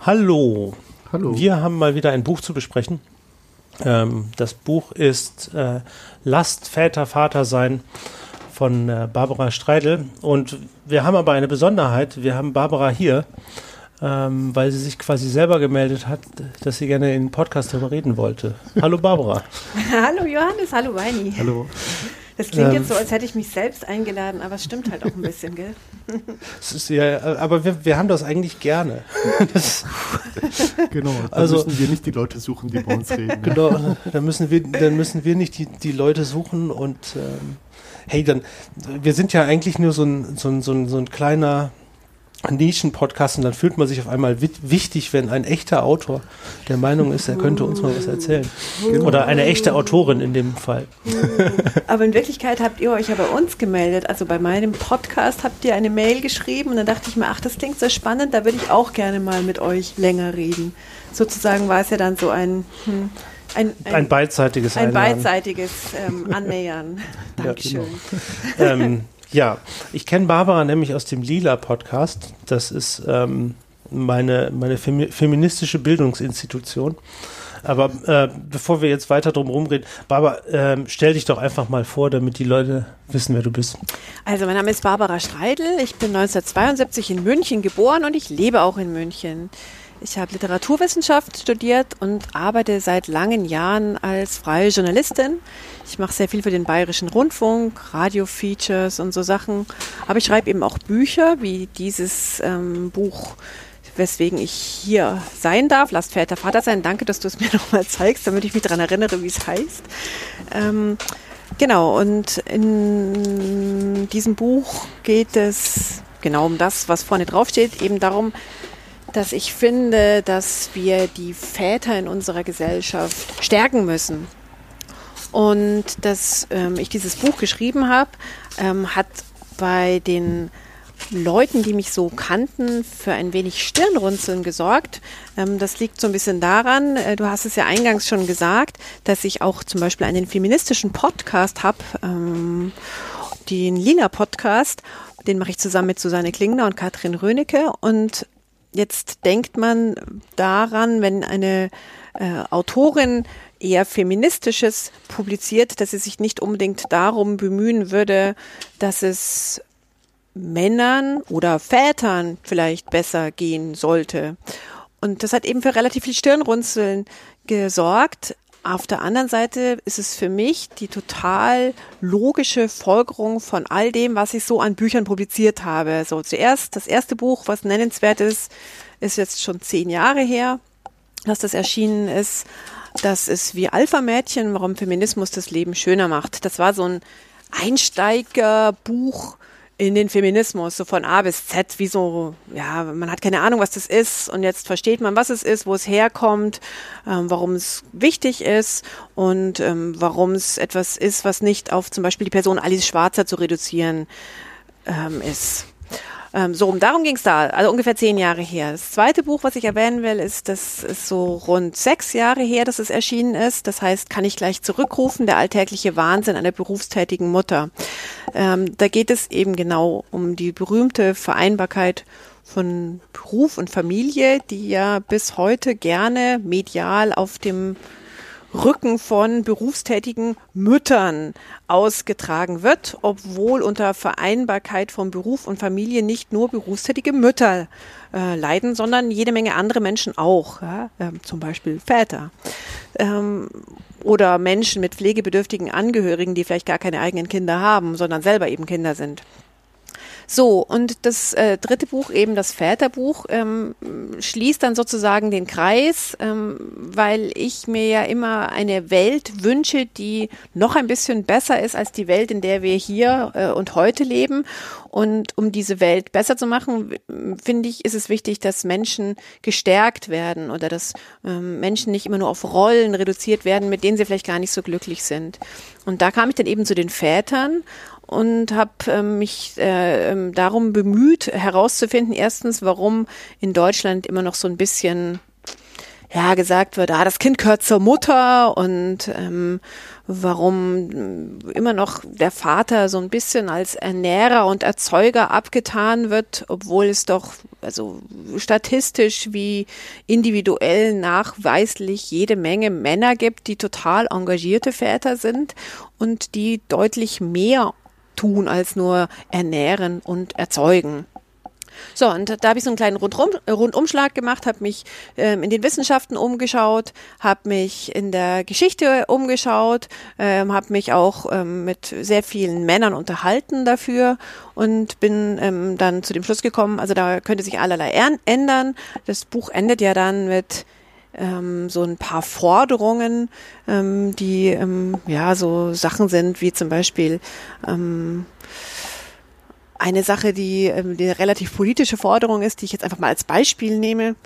Hallo. Hallo. Wir haben mal wieder ein Buch zu besprechen. Ähm, das Buch ist äh, Lasst Väter Vater sein von äh, Barbara Streidel. Und wir haben aber eine Besonderheit. Wir haben Barbara hier, ähm, weil sie sich quasi selber gemeldet hat, dass sie gerne in den Podcast darüber reden wollte. Hallo Barbara. hallo Johannes, hallo Weini. Hallo. Das klingt Ähm. jetzt so, als hätte ich mich selbst eingeladen, aber es stimmt halt auch ein bisschen, gell? Es ist ja, aber wir, wir haben das eigentlich gerne. Das, Genau. Da Also- müssen wir nicht die Leute suchen, die bei uns reden. ne? genau, dann müssen wir, dann müssen wir nicht die, die Leute suchen und ähm, hey, dann, wir sind ja eigentlich nur so ein, so ein, so ein, so ein kleiner Nischen-Podcast und dann fühlt man sich auf einmal wi- wichtig, wenn ein echter Autor der Meinung ist, er könnte uns mal was erzählen. Oder eine echte Autorin in dem Fall. Aber in Wirklichkeit habt ihr euch ja bei uns gemeldet. Also bei meinem Podcast habt ihr eine Mail geschrieben und dann dachte ich mir, ach, das klingt sehr spannend, da würde ich auch gerne mal mit euch länger reden. Sozusagen war es ja dann so ein, hm, ein, Ein beidseitiges ein Einladen. beidseitiges ähm, Annähern. Dankeschön. ähm, ja, ich kenne Barbara nämlich aus dem Lila-Podcast. Das ist ähm, meine, meine femi feministische Bildungsinstitution. Aber äh, bevor wir jetzt weiter drum rumreden, Barbara, ähm, stell dich doch einfach mal vor, damit die Leute wissen, wer du bist. Also mein Name ist Barbara Streidel. Ich bin 1972 in München geboren und ich lebe auch in München. Ich habe Literaturwissenschaft studiert und arbeite seit langen Jahren als freie Journalistin. Ich mache sehr viel für den Bayerischen Rundfunk, Radio-Features und so Sachen. Aber ich schreibe eben auch Bücher wie dieses ähm, Buch, weswegen ich hier sein darf. Lasst Väter Vater sein. Danke, dass du es mir nochmal zeigst, damit ich mich daran erinnere, wie es heißt. Ähm, Genau, und in diesem Buch geht es genau um das, was vorne drauf steht, eben darum, dass ich finde, dass wir die Väter in unserer Gesellschaft stärken müssen. Und dass ähm, ich dieses Buch geschrieben habe, ähm, hat bei den Leuten, die mich so kannten, für ein wenig Stirnrunzeln gesorgt. Ähm, das liegt so ein bisschen daran, äh, du hast es ja eingangs schon gesagt, dass ich auch zum Beispiel einen feministischen Podcast habe, ähm, den Lila Podcast. Den mache ich zusammen mit Susanne Klingner und Katrin Rönecke. Und jetzt denkt man daran, wenn eine äh, Autorin eher feministisches publiziert, dass sie sich nicht unbedingt darum bemühen würde, dass es Männern oder Vätern vielleicht besser gehen sollte. Und das hat eben für relativ viel Stirnrunzeln gesorgt. Auf der anderen Seite ist es für mich die total logische Folgerung von all dem, was ich so an Büchern publiziert habe. So zuerst das erste Buch, was nennenswert ist, ist jetzt schon zehn Jahre her, dass das erschienen ist. Das ist wie Alpha-Mädchen, warum Feminismus das Leben schöner macht. Das war so ein Einsteigerbuch in den Feminismus, so von A bis Z, wie so, ja, man hat keine Ahnung, was das ist und jetzt versteht man, was es ist, wo es herkommt, ähm, warum es wichtig ist und ähm, warum es etwas ist, was nicht auf zum Beispiel die Person Alice Schwarzer zu reduzieren ähm, ist. Ähm, so, um darum ging es da, also ungefähr zehn Jahre her. Das zweite Buch, was ich erwähnen will, ist, das ist so rund sechs Jahre her, dass es erschienen ist. Das heißt, kann ich gleich zurückrufen, der alltägliche Wahnsinn einer berufstätigen Mutter. Ähm, da geht es eben genau um die berühmte Vereinbarkeit von Beruf und Familie, die ja bis heute gerne medial auf dem Rücken von berufstätigen Müttern ausgetragen wird, obwohl unter Vereinbarkeit von Beruf und Familie nicht nur berufstätige Mütter äh, leiden, sondern jede Menge andere Menschen auch, ja? ähm, zum Beispiel Väter ähm, oder Menschen mit pflegebedürftigen Angehörigen, die vielleicht gar keine eigenen Kinder haben, sondern selber eben Kinder sind. So, und das äh, dritte Buch, eben das Väterbuch, ähm, schließt dann sozusagen den Kreis, ähm, weil ich mir ja immer eine Welt wünsche, die noch ein bisschen besser ist als die Welt, in der wir hier äh, und heute leben. Und um diese Welt besser zu machen, finde ich, ist es wichtig, dass Menschen gestärkt werden oder dass ähm, Menschen nicht immer nur auf Rollen reduziert werden, mit denen sie vielleicht gar nicht so glücklich sind. Und da kam ich dann eben zu den Vätern und habe äh, mich äh, ähm, darum bemüht, herauszufinden, erstens, warum in Deutschland immer noch so ein bisschen ja gesagt wird, ah, das Kind gehört zur Mutter und ähm, warum immer noch der Vater so ein bisschen als Ernährer und Erzeuger abgetan wird, obwohl es doch also statistisch wie individuell nachweislich jede Menge Männer gibt, die total engagierte Väter sind und die deutlich mehr tun als nur ernähren und erzeugen. So, und da habe ich so einen kleinen Rundrum, Rundumschlag gemacht, habe mich ähm, in den Wissenschaften umgeschaut, habe mich in der Geschichte umgeschaut, ähm, habe mich auch ähm, mit sehr vielen Männern unterhalten dafür und bin ähm, dann zu dem Schluss gekommen, also da könnte sich allerlei ändern. Das Buch endet ja dann mit ähm, so ein paar Forderungen, ähm, die ähm, ja so Sachen sind wie zum Beispiel ähm, eine Sache, die, ähm, die eine relativ politische Forderung ist, die ich jetzt einfach mal als Beispiel nehme.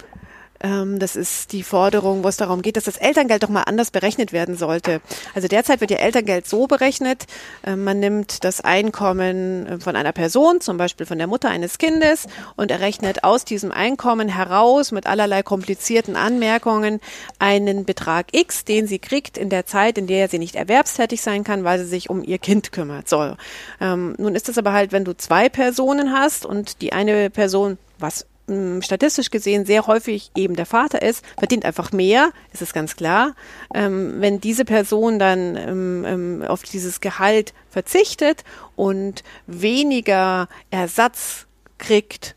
Ähm, das ist die Forderung, wo es darum geht, dass das Elterngeld doch mal anders berechnet werden sollte. Also derzeit wird ja Elterngeld so berechnet, äh, man nimmt das Einkommen äh, von einer Person, zum Beispiel von der Mutter eines Kindes, und errechnet aus diesem Einkommen heraus mit allerlei komplizierten Anmerkungen einen Betrag X, den sie kriegt in der Zeit, in der sie nicht erwerbstätig sein kann, weil sie sich um ihr Kind kümmert. So. Ähm, nun ist es aber halt, wenn du zwei Personen hast und die eine Person was statistisch gesehen sehr häufig eben der Vater ist, verdient einfach mehr, ist es ganz klar. Ähm, wenn diese Person dann ähm, ähm, auf dieses Gehalt verzichtet und weniger Ersatz kriegt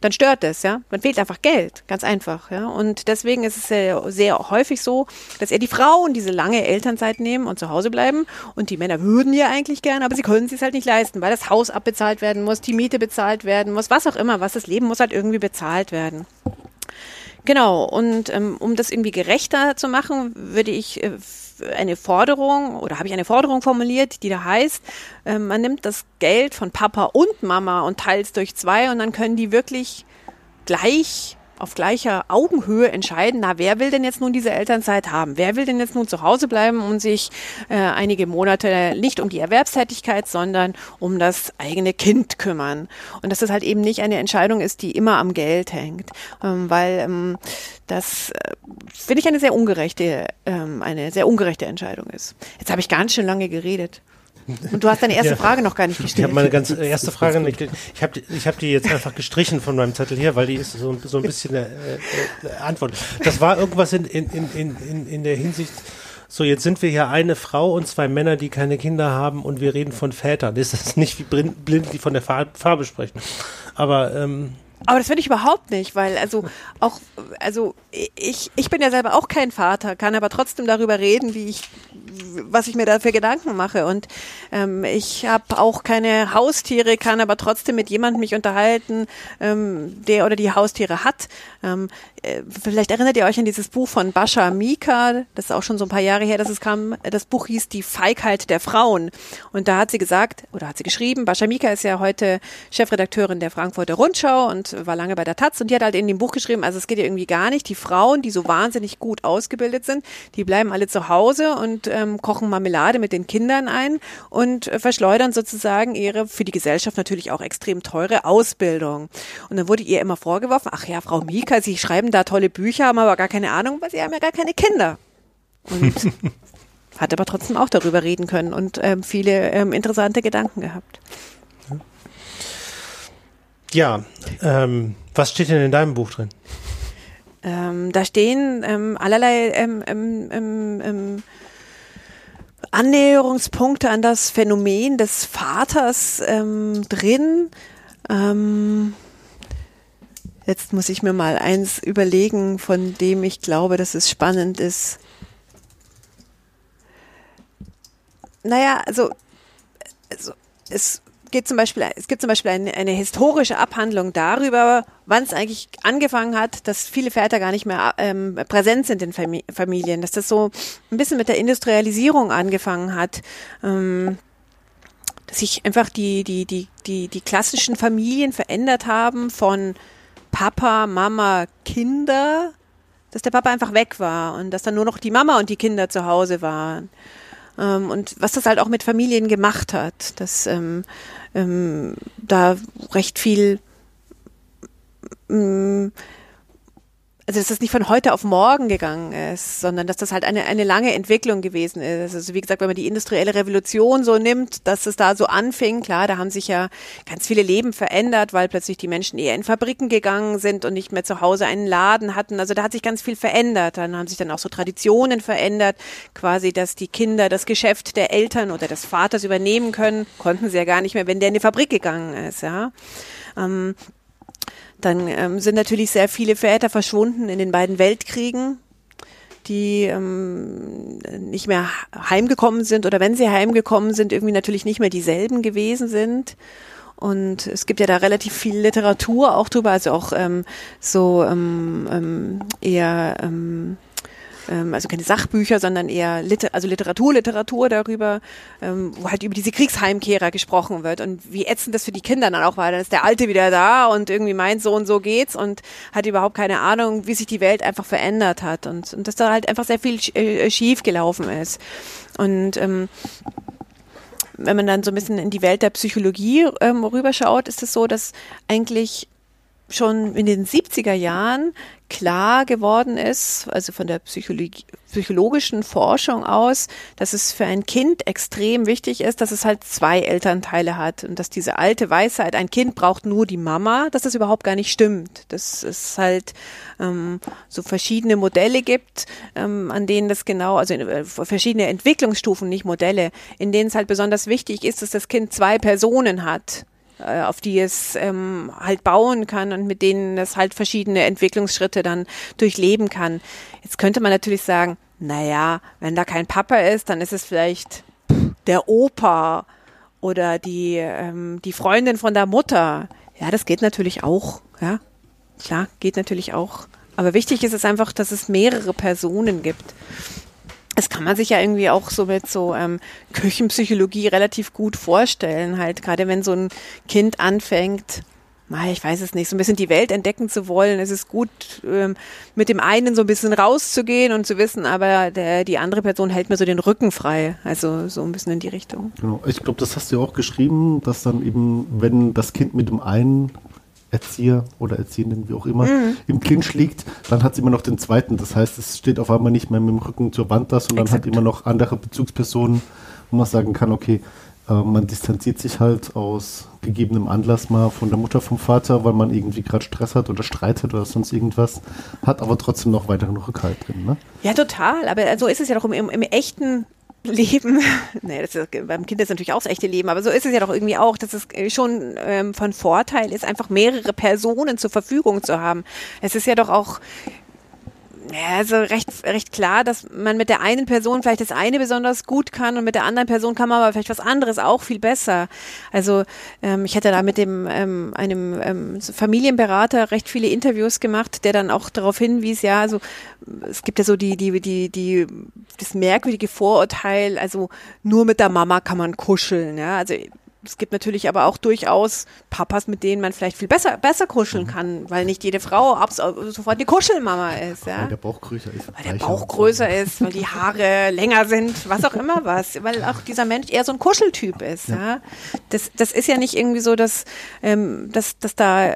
dann stört es, ja. Man fehlt einfach Geld, ganz einfach, ja. Und deswegen ist es sehr, sehr häufig so, dass eher die Frauen diese lange Elternzeit nehmen und zu Hause bleiben. Und die Männer würden ja eigentlich gerne, aber sie können es halt nicht leisten, weil das Haus abbezahlt werden muss, die Miete bezahlt werden muss, was auch immer, was das Leben muss halt irgendwie bezahlt werden. Genau, und ähm, um das irgendwie gerechter zu machen, würde ich äh, eine Forderung oder habe ich eine Forderung formuliert, die da heißt, äh, man nimmt das Geld von Papa und Mama und teilt es durch zwei und dann können die wirklich gleich auf gleicher Augenhöhe entscheiden, na, wer will denn jetzt nun diese Elternzeit haben? Wer will denn jetzt nun zu Hause bleiben und sich äh, einige Monate nicht um die Erwerbstätigkeit, sondern um das eigene Kind kümmern? Und dass das halt eben nicht eine Entscheidung ist, die immer am Geld hängt, ähm, weil ähm, das äh, finde ich eine sehr ungerechte, ähm, eine sehr ungerechte Entscheidung ist. Jetzt habe ich ganz schön lange geredet. Und du hast deine erste ja. Frage noch gar nicht gestellt. Ich habe meine ganz erste Frage nicht. Ich habe ich hab die jetzt einfach gestrichen von meinem Zettel hier, weil die ist so, so ein bisschen eine äh, äh, Antwort. Das war irgendwas in, in, in, in, in der Hinsicht. So, jetzt sind wir hier eine Frau und zwei Männer, die keine Kinder haben und wir reden von Vätern. Das ist nicht wie blind, die von der Farbe sprechen. Aber ähm, aber das finde ich überhaupt nicht, weil also auch, also ich, ich bin ja selber auch kein Vater, kann aber trotzdem darüber reden, wie ich, was ich mir da für Gedanken mache. Und ähm, ich habe auch keine Haustiere, kann aber trotzdem mit jemandem mich unterhalten, ähm, der oder die Haustiere hat. Ähm, äh, vielleicht erinnert ihr euch an dieses Buch von Bascha Mika, das ist auch schon so ein paar Jahre her, dass es kam. Das Buch hieß Die Feigheit der Frauen. Und da hat sie gesagt, oder hat sie geschrieben, Bascha Mika ist ja heute Chefredakteurin der Frankfurter Rundschau und war lange bei der Taz und die hat halt in dem Buch geschrieben, also es geht ja irgendwie gar nicht. Die Frauen, die so wahnsinnig gut ausgebildet sind, die bleiben alle zu Hause und ähm, kochen Marmelade mit den Kindern ein und äh, verschleudern sozusagen ihre für die Gesellschaft natürlich auch extrem teure Ausbildung. Und dann wurde ihr immer vorgeworfen, ach ja, Frau Mika, Sie schreiben da tolle Bücher, haben aber gar keine Ahnung, weil Sie haben ja gar keine Kinder. Und hat aber trotzdem auch darüber reden können und ähm, viele ähm, interessante Gedanken gehabt. Ja, ähm, was steht denn in deinem Buch drin? Ähm, da stehen ähm, allerlei ähm, ähm, ähm, Annäherungspunkte an das Phänomen des Vaters drin. Jetzt muss ich mir mal eins überlegen, von dem ich glaube, dass es spannend ist. Naja, also, also es geht zum Beispiel, es gibt zum Beispiel eine, eine historische Abhandlung darüber, wann es eigentlich angefangen hat, dass viele Väter gar nicht mehr ähm, präsent sind in Fam Familien, dass das so ein bisschen mit der Industrialisierung angefangen hat. Ähm, dass sich einfach die, die, die, die, die klassischen Familien verändert haben von Papa, Mama, Kinder, dass der Papa einfach weg war und dass dann nur noch die Mama und die Kinder zu Hause waren. Ähm, und was das halt auch mit Familien gemacht hat, dass ähm, ähm, da recht viel ähm, also dass das nicht von heute auf morgen gegangen ist, sondern dass das halt eine, eine lange Entwicklung gewesen ist. Also wie gesagt, wenn man die industrielle Revolution so nimmt, dass es da so anfing, klar, da haben sich ja ganz viele Leben verändert, weil plötzlich die Menschen eher in Fabriken gegangen sind und nicht mehr zu Hause einen Laden hatten. Also da hat sich ganz viel verändert. Dann haben sich dann auch so Traditionen verändert, quasi, dass die Kinder das Geschäft der Eltern oder des Vaters übernehmen können, konnten sie ja gar nicht mehr, wenn der in die Fabrik gegangen ist, ja. Ähm, dann ähm, sind natürlich sehr viele Väter verschwunden in den beiden Weltkriegen, die ähm, nicht mehr heimgekommen sind oder wenn sie heimgekommen sind, irgendwie natürlich nicht mehr dieselben gewesen sind. Und es gibt ja da relativ viel Literatur auch drüber, also auch ähm, so ähm, ähm, eher ähm, ähm, also keine Sachbücher, sondern eher Liter also Literatur, Literatur darüber, ähm, wo halt über diese Kriegsheimkehrer gesprochen wird und wie ätzend das für die Kinder dann auch war. Dann ist der Alte wieder da und irgendwie meint, so und so geht's und hat überhaupt keine Ahnung, wie sich die Welt einfach verändert hat und, und dass da halt einfach sehr viel äh, schief gelaufen ist. Und ähm, wenn man dann so ein bisschen in die Welt der Psychologie ähm, rüberschaut, ist es so, dass eigentlich schon in den 70er Jahren klar geworden ist, also von der psychologischen Forschung aus, dass es für ein Kind extrem wichtig ist, dass es halt zwei Elternteile hat und dass diese alte Weisheit, ein Kind braucht nur die Mama, dass das überhaupt gar nicht stimmt. Dass es halt ähm, so verschiedene Modelle gibt, ähm, an denen das genau, also äh, verschiedene Entwicklungsstufen, nicht Modelle, in denen es halt besonders wichtig ist, dass das Kind zwei Personen hat äh, auf die es ähm, halt bauen kann und mit denen es halt verschiedene Entwicklungsschritte dann durchleben kann. Jetzt könnte man natürlich sagen, naja, wenn da kein Papa ist, dann ist es vielleicht der Opa oder die, ähm, die Freundin von der Mutter. Ja, das geht natürlich auch, ja. Klar, geht natürlich auch. Aber wichtig ist es einfach, dass es mehrere Personen gibt. Das kann man sich ja irgendwie auch so mit so ähm, Küchenpsychologie relativ gut vorstellen. Halt, gerade wenn so ein Kind anfängt, ich weiß es nicht, so ein bisschen die Welt entdecken zu wollen. Es ist gut, ähm, mit dem einen so ein bisschen rauszugehen und zu wissen, aber der, die andere Person hält mir so den Rücken frei. Also so ein bisschen in die Richtung. Genau. Ich glaube, das hast du ja auch geschrieben, dass dann eben, wenn das Kind mit dem einen Erzieher oder Erziehenden, wie auch immer, mhm. im Clinch liegt, dann hat sie immer noch den zweiten. Das heißt, es steht auf einmal nicht mehr mit dem Rücken zur Wand da, sondern Exakt. hat immer noch andere Bezugspersonen, wo man sagen kann, okay, äh, man distanziert sich halt aus gegebenem Anlass mal von der Mutter, vom Vater, weil man irgendwie gerade Stress hat oder streitet oder sonst irgendwas, hat aber trotzdem noch weiteren Rückhalt drin. Ne? Ja, total. Aber so ist es ja doch im, im, im echten Leben, nee, das ist, beim Kind ist natürlich auch das echte Leben, aber so ist es ja doch irgendwie auch, dass es äh, schon ähm, von Vorteil ist, einfach mehrere Personen zur Verfügung zu haben. Es ist ja doch auch ja, also recht, recht klar, dass man mit der einen Person vielleicht das eine besonders gut kann und mit der anderen Person kann man aber vielleicht was anderes auch viel besser. Also ähm, ich hätte da mit dem ähm, einem ähm, Familienberater recht viele Interviews gemacht, der dann auch darauf hinwies, ja, also es gibt ja so die die die die das merkwürdige Vorurteil, also nur mit der Mama kann man kuscheln, ja, also es gibt natürlich aber auch durchaus Papas, mit denen man vielleicht viel besser, besser kuscheln mhm. kann, weil nicht jede Frau ab, sofort die Kuschelmama ist. Ja? Weil der Bauch größer ist. Weil der Bauch größer ist, weil die Haare länger sind, was auch immer was. Weil auch dieser Mensch eher so ein Kuscheltyp ist. Ja. ja? Das, das ist ja nicht irgendwie so, dass, ähm, dass, dass da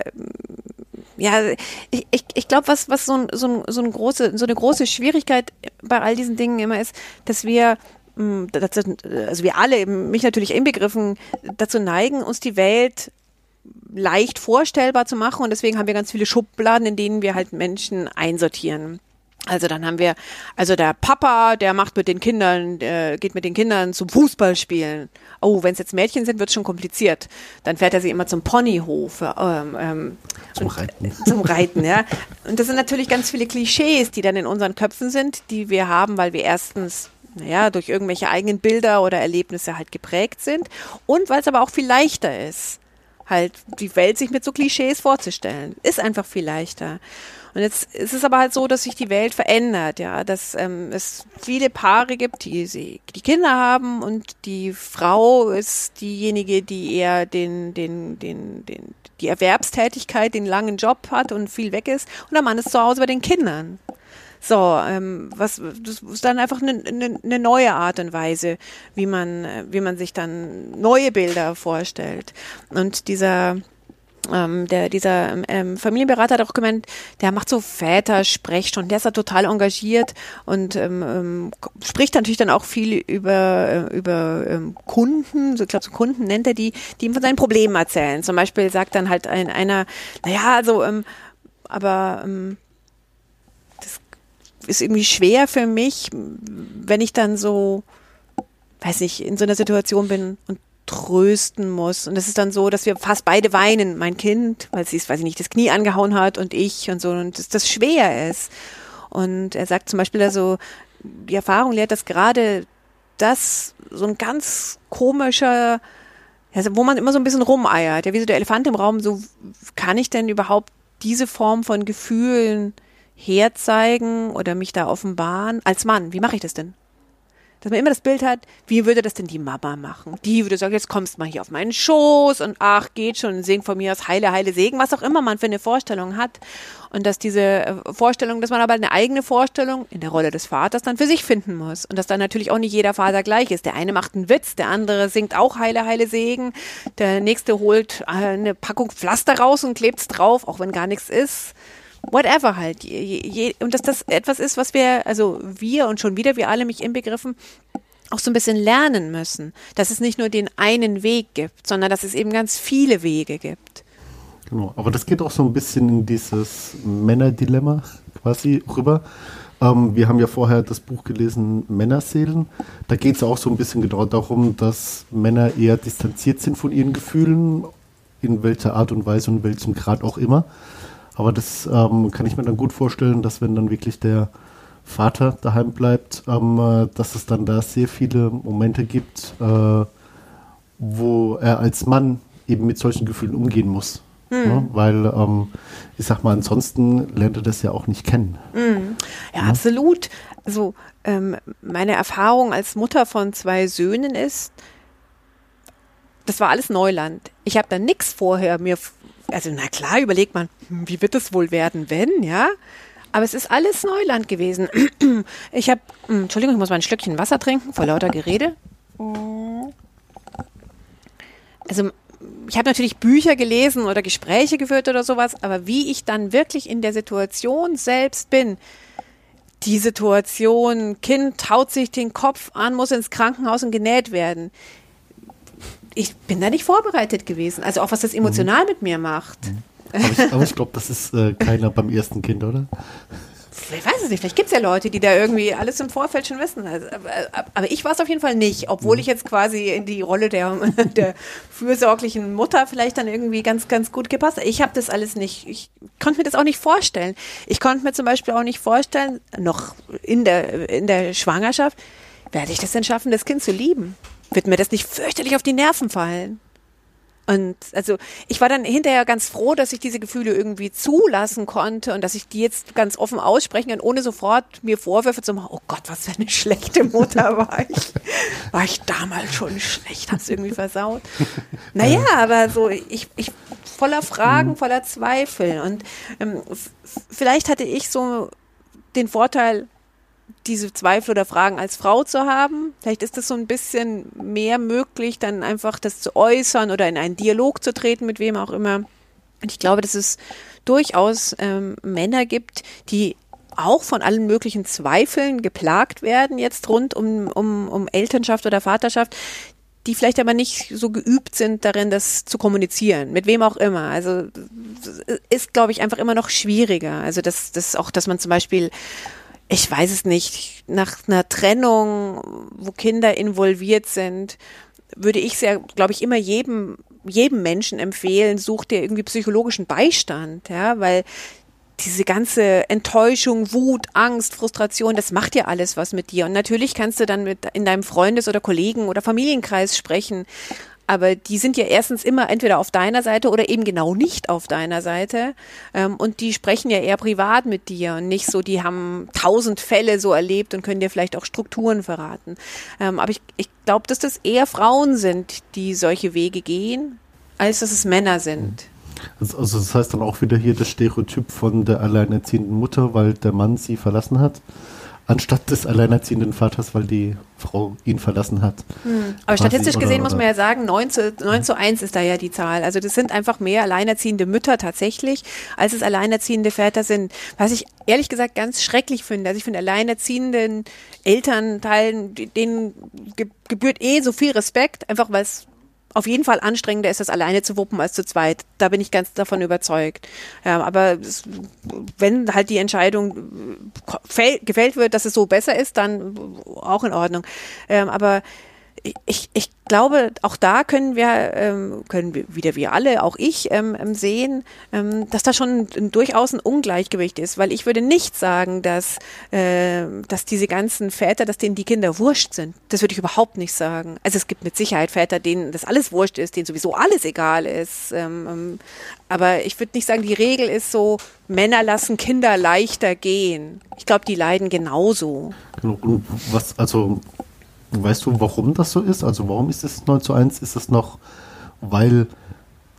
ja, ich, ich, ich glaube, was, was so, ein, so, ein, so, ein große, so eine große Schwierigkeit bei all diesen Dingen immer ist, dass wir also wir alle, mich natürlich inbegriffen, dazu neigen, uns die Welt leicht vorstellbar zu machen und deswegen haben wir ganz viele Schubladen, in denen wir halt Menschen einsortieren. Also dann haben wir, also der Papa, der macht mit den Kindern, der geht mit den Kindern zum Fußballspielen. Oh, wenn es jetzt Mädchen sind, wird es schon kompliziert. Dann fährt er sie immer zum Ponyhof. Ähm, ähm, zum und, Reiten. Zum Reiten, ja. Und das sind natürlich ganz viele Klischees, die dann in unseren Köpfen sind, die wir haben, weil wir erstens naja, durch irgendwelche eigenen Bilder oder Erlebnisse halt geprägt sind und weil es aber auch viel leichter ist, halt die Welt sich mit so Klischees vorzustellen. Ist einfach viel leichter. Und jetzt ist es aber halt so, dass sich die Welt verändert, ja, dass ähm, es viele Paare gibt, die sie die Kinder haben und die Frau ist diejenige, die eher den den den den die Erwerbstätigkeit, den langen Job hat und viel weg ist und der Mann ist zu Hause bei den Kindern. So, ähm, was das ist dann einfach eine, eine, eine neue Art und Weise, wie man wie man sich dann neue Bilder vorstellt. Und dieser ähm, der, dieser ähm, Familienberater hat auch gemeint, der macht so Väter-Sprechstunden, der ist da total engagiert und ähm, ähm, spricht natürlich dann auch viel über, äh, über ähm, Kunden, so, ich glaube, so Kunden nennt er die, die ihm von seinen Problemen erzählen. Zum Beispiel sagt dann halt ein, einer, naja, also, ähm, aber ähm, ist irgendwie schwer für mich, wenn ich dann so, weiß nicht, in so einer Situation bin und trösten muss. Und es ist dann so, dass wir fast beide weinen. Mein Kind, weil sie es, weiß ich nicht, das Knie angehauen hat und ich und so. Und dass das schwer ist. Und er sagt zum Beispiel also, die Erfahrung lehrt, dass gerade das so ein ganz komischer, also wo man immer so ein bisschen rumeiert, ja, wie so der Elefant im Raum, so kann ich denn überhaupt diese Form von Gefühlen herzeigen oder mich da offenbaren als Mann? Wie mache ich das denn? dass man immer das Bild hat, wie würde das denn die Mama machen? Die würde sagen, jetzt kommst mal hier auf meinen Schoß und ach, geht schon, sing von mir aus Heile, Heile, Segen, was auch immer man für eine Vorstellung hat. Und dass diese äh, Vorstellung, dass man aber eine eigene Vorstellung in der Rolle des Vaters dann für sich finden muss. Und dass dann natürlich auch nicht jeder Vater gleich ist. Der eine macht einen Witz, der andere singt auch Heile, Heile, Segen. Der nächste holt eine Packung Pflaster raus und klebt's drauf, auch wenn gar nichts ist whatever halt. Je, je, und dass das etwas ist, was wir, also wir und schon wieder wir alle mich inbegriffen, auch so ein bisschen lernen müssen, dass es nicht nur den einen Weg gibt, sondern dass es eben ganz viele Wege gibt. Genau, aber das geht auch so ein bisschen in dieses Männerdilemma quasi rüber. Ähm, wir haben ja vorher das Buch gelesen, Männerseelen. Da geht es auch so ein bisschen genau darum, dass Männer eher distanziert sind von ihren Gefühlen, in welcher Art und Weise und in welchem Grad auch immer. Aber das ähm, kann ich mir dann gut vorstellen, dass wenn dann wirklich der Vater daheim bleibt, ähm, äh, dass es dann da sehr viele Momente gibt, äh, wo er als Mann eben mit solchen Gefühlen umgehen muss. Mhm. Ja, weil ähm, ich sag mal, ansonsten lernt er das ja auch nicht kennen. Mhm. Ja, ja, absolut. Also ähm, meine Erfahrung als Mutter von zwei Söhnen ist, das war alles Neuland. Ich habe da nichts vorher mir also na klar, überlegt man, hm, wie wird es wohl werden, wenn, ja? Aber es ist alles Neuland gewesen. Ich habe, hm, Entschuldigung, ich muss mal ein Schlückchen Wasser trinken vor lauter Gerede. Also ich habe natürlich Bücher gelesen oder Gespräche geführt oder sowas, aber wie ich dann wirklich in der Situation selbst bin, die Situation, Kind haut sich den Kopf an, muss ins Krankenhaus und genäht werden ich bin da nicht vorbereitet gewesen. Also auch was das emotional mhm. mit mir macht. Mhm. Aber ich, aber ich glaube, das ist äh, keiner beim ersten Kind, oder? Ich weiß es nicht, vielleicht gibt es ja Leute, die da irgendwie alles im Vorfeld schon wissen. Also, aber, aber, ich war es auf jeden Fall nicht, obwohl mhm. ich jetzt quasi in die Rolle der, der fürsorglichen Mutter vielleicht dann irgendwie ganz, ganz gut gepasst habe. Ich habe das alles nicht, ich konnte mir das auch nicht vorstellen. Ich konnte mir zum Beispiel auch nicht vorstellen, noch in der, in der Schwangerschaft, werde ich das denn schaffen, das Kind zu lieben? Wird mir das nicht fürchterlich auf die Nerven fallen. Und also ich war dann hinterher ganz froh, dass ich diese Gefühle irgendwie zulassen konnte und dass ich die jetzt ganz offen aussprechen kann, ohne sofort mir Vorwürfe zu machen, oh Gott, was für eine schlechte Mutter war ich. War ich damals schon schlecht, hast irgendwie versaut. Naja, aber so, ich, ich voller Fragen, mhm. voller Zweifel. Und ähm, vielleicht hatte ich so den Vorteil, diese Zweifel oder Fragen als Frau zu haben. Vielleicht ist das so ein bisschen mehr möglich, dann einfach das zu äußern oder in einen Dialog zu treten, mit wem auch immer. Und ich glaube, dass es durchaus ähm, Männer gibt, die auch von allen möglichen Zweifeln geplagt werden, jetzt rund um, um, um Elternschaft oder Vaterschaft, die vielleicht aber nicht so geübt sind darin, das zu kommunizieren, mit wem auch immer. Also ist, glaube ich, einfach immer noch schwieriger. Also das, das auch, dass man zum Beispiel ich weiß es nicht, nach einer Trennung, wo Kinder involviert sind, würde ich sehr, glaube ich, immer jedem, jedem Menschen empfehlen, such dir irgendwie psychologischen Beistand, ja, weil diese ganze Enttäuschung, Wut, Angst, Frustration, das macht ja alles was mit dir. Und natürlich kannst du dann mit in deinem Freundes- oder Kollegen- oder Familienkreis sprechen. Aber die sind ja erstens immer entweder auf deiner Seite oder eben genau nicht auf deiner Seite. Ähm, und die sprechen ja eher privat mit dir und nicht so, die haben tausend Fälle so erlebt und können dir vielleicht auch Strukturen verraten. Ähm, aber ich, ich glaube, dass das eher Frauen sind, die solche Wege gehen, als dass es Männer sind. Also, also das heißt dann auch wieder hier das Stereotyp von der alleinerziehenden Mutter, weil der Mann sie verlassen hat anstatt des alleinerziehenden Vaters, weil die Frau ihn verlassen hat. Hm. Aber statistisch oder, gesehen muss man ja sagen, 9 zu, 9 zu 1 ist da ja die Zahl. Also das sind einfach mehr alleinerziehende Mütter tatsächlich, als es alleinerziehende Väter sind. Was ich ehrlich gesagt ganz schrecklich finde. Also ich finde alleinerziehenden Elternteilen, denen gebührt eh so viel Respekt, einfach weil es auf jeden Fall anstrengender ist, das alleine zu wuppen als zu zweit. Da bin ich ganz davon überzeugt. Ja, aber es, wenn halt die Entscheidung äh, gefällt wird, dass es so besser ist, dann auch in Ordnung. Ähm, aber ich, ich glaube, auch da können wir, ähm, können wir wieder wir alle, auch ich, ähm, ähm, sehen, ähm, dass da schon ein, durchaus ein Ungleichgewicht ist, weil ich würde nicht sagen, dass, äh, dass diese ganzen Väter, dass denen die Kinder wurscht sind. Das würde ich überhaupt nicht sagen. Also es gibt mit Sicherheit Väter, denen das alles wurscht ist, denen sowieso alles egal ist. Ähm, ähm, aber ich würde nicht sagen, die Regel ist so, Männer lassen Kinder leichter gehen. Ich glaube, die leiden genauso. Genau. Was, also Weißt du, warum das so ist? Also warum ist es 9 zu 1? Ist es noch, weil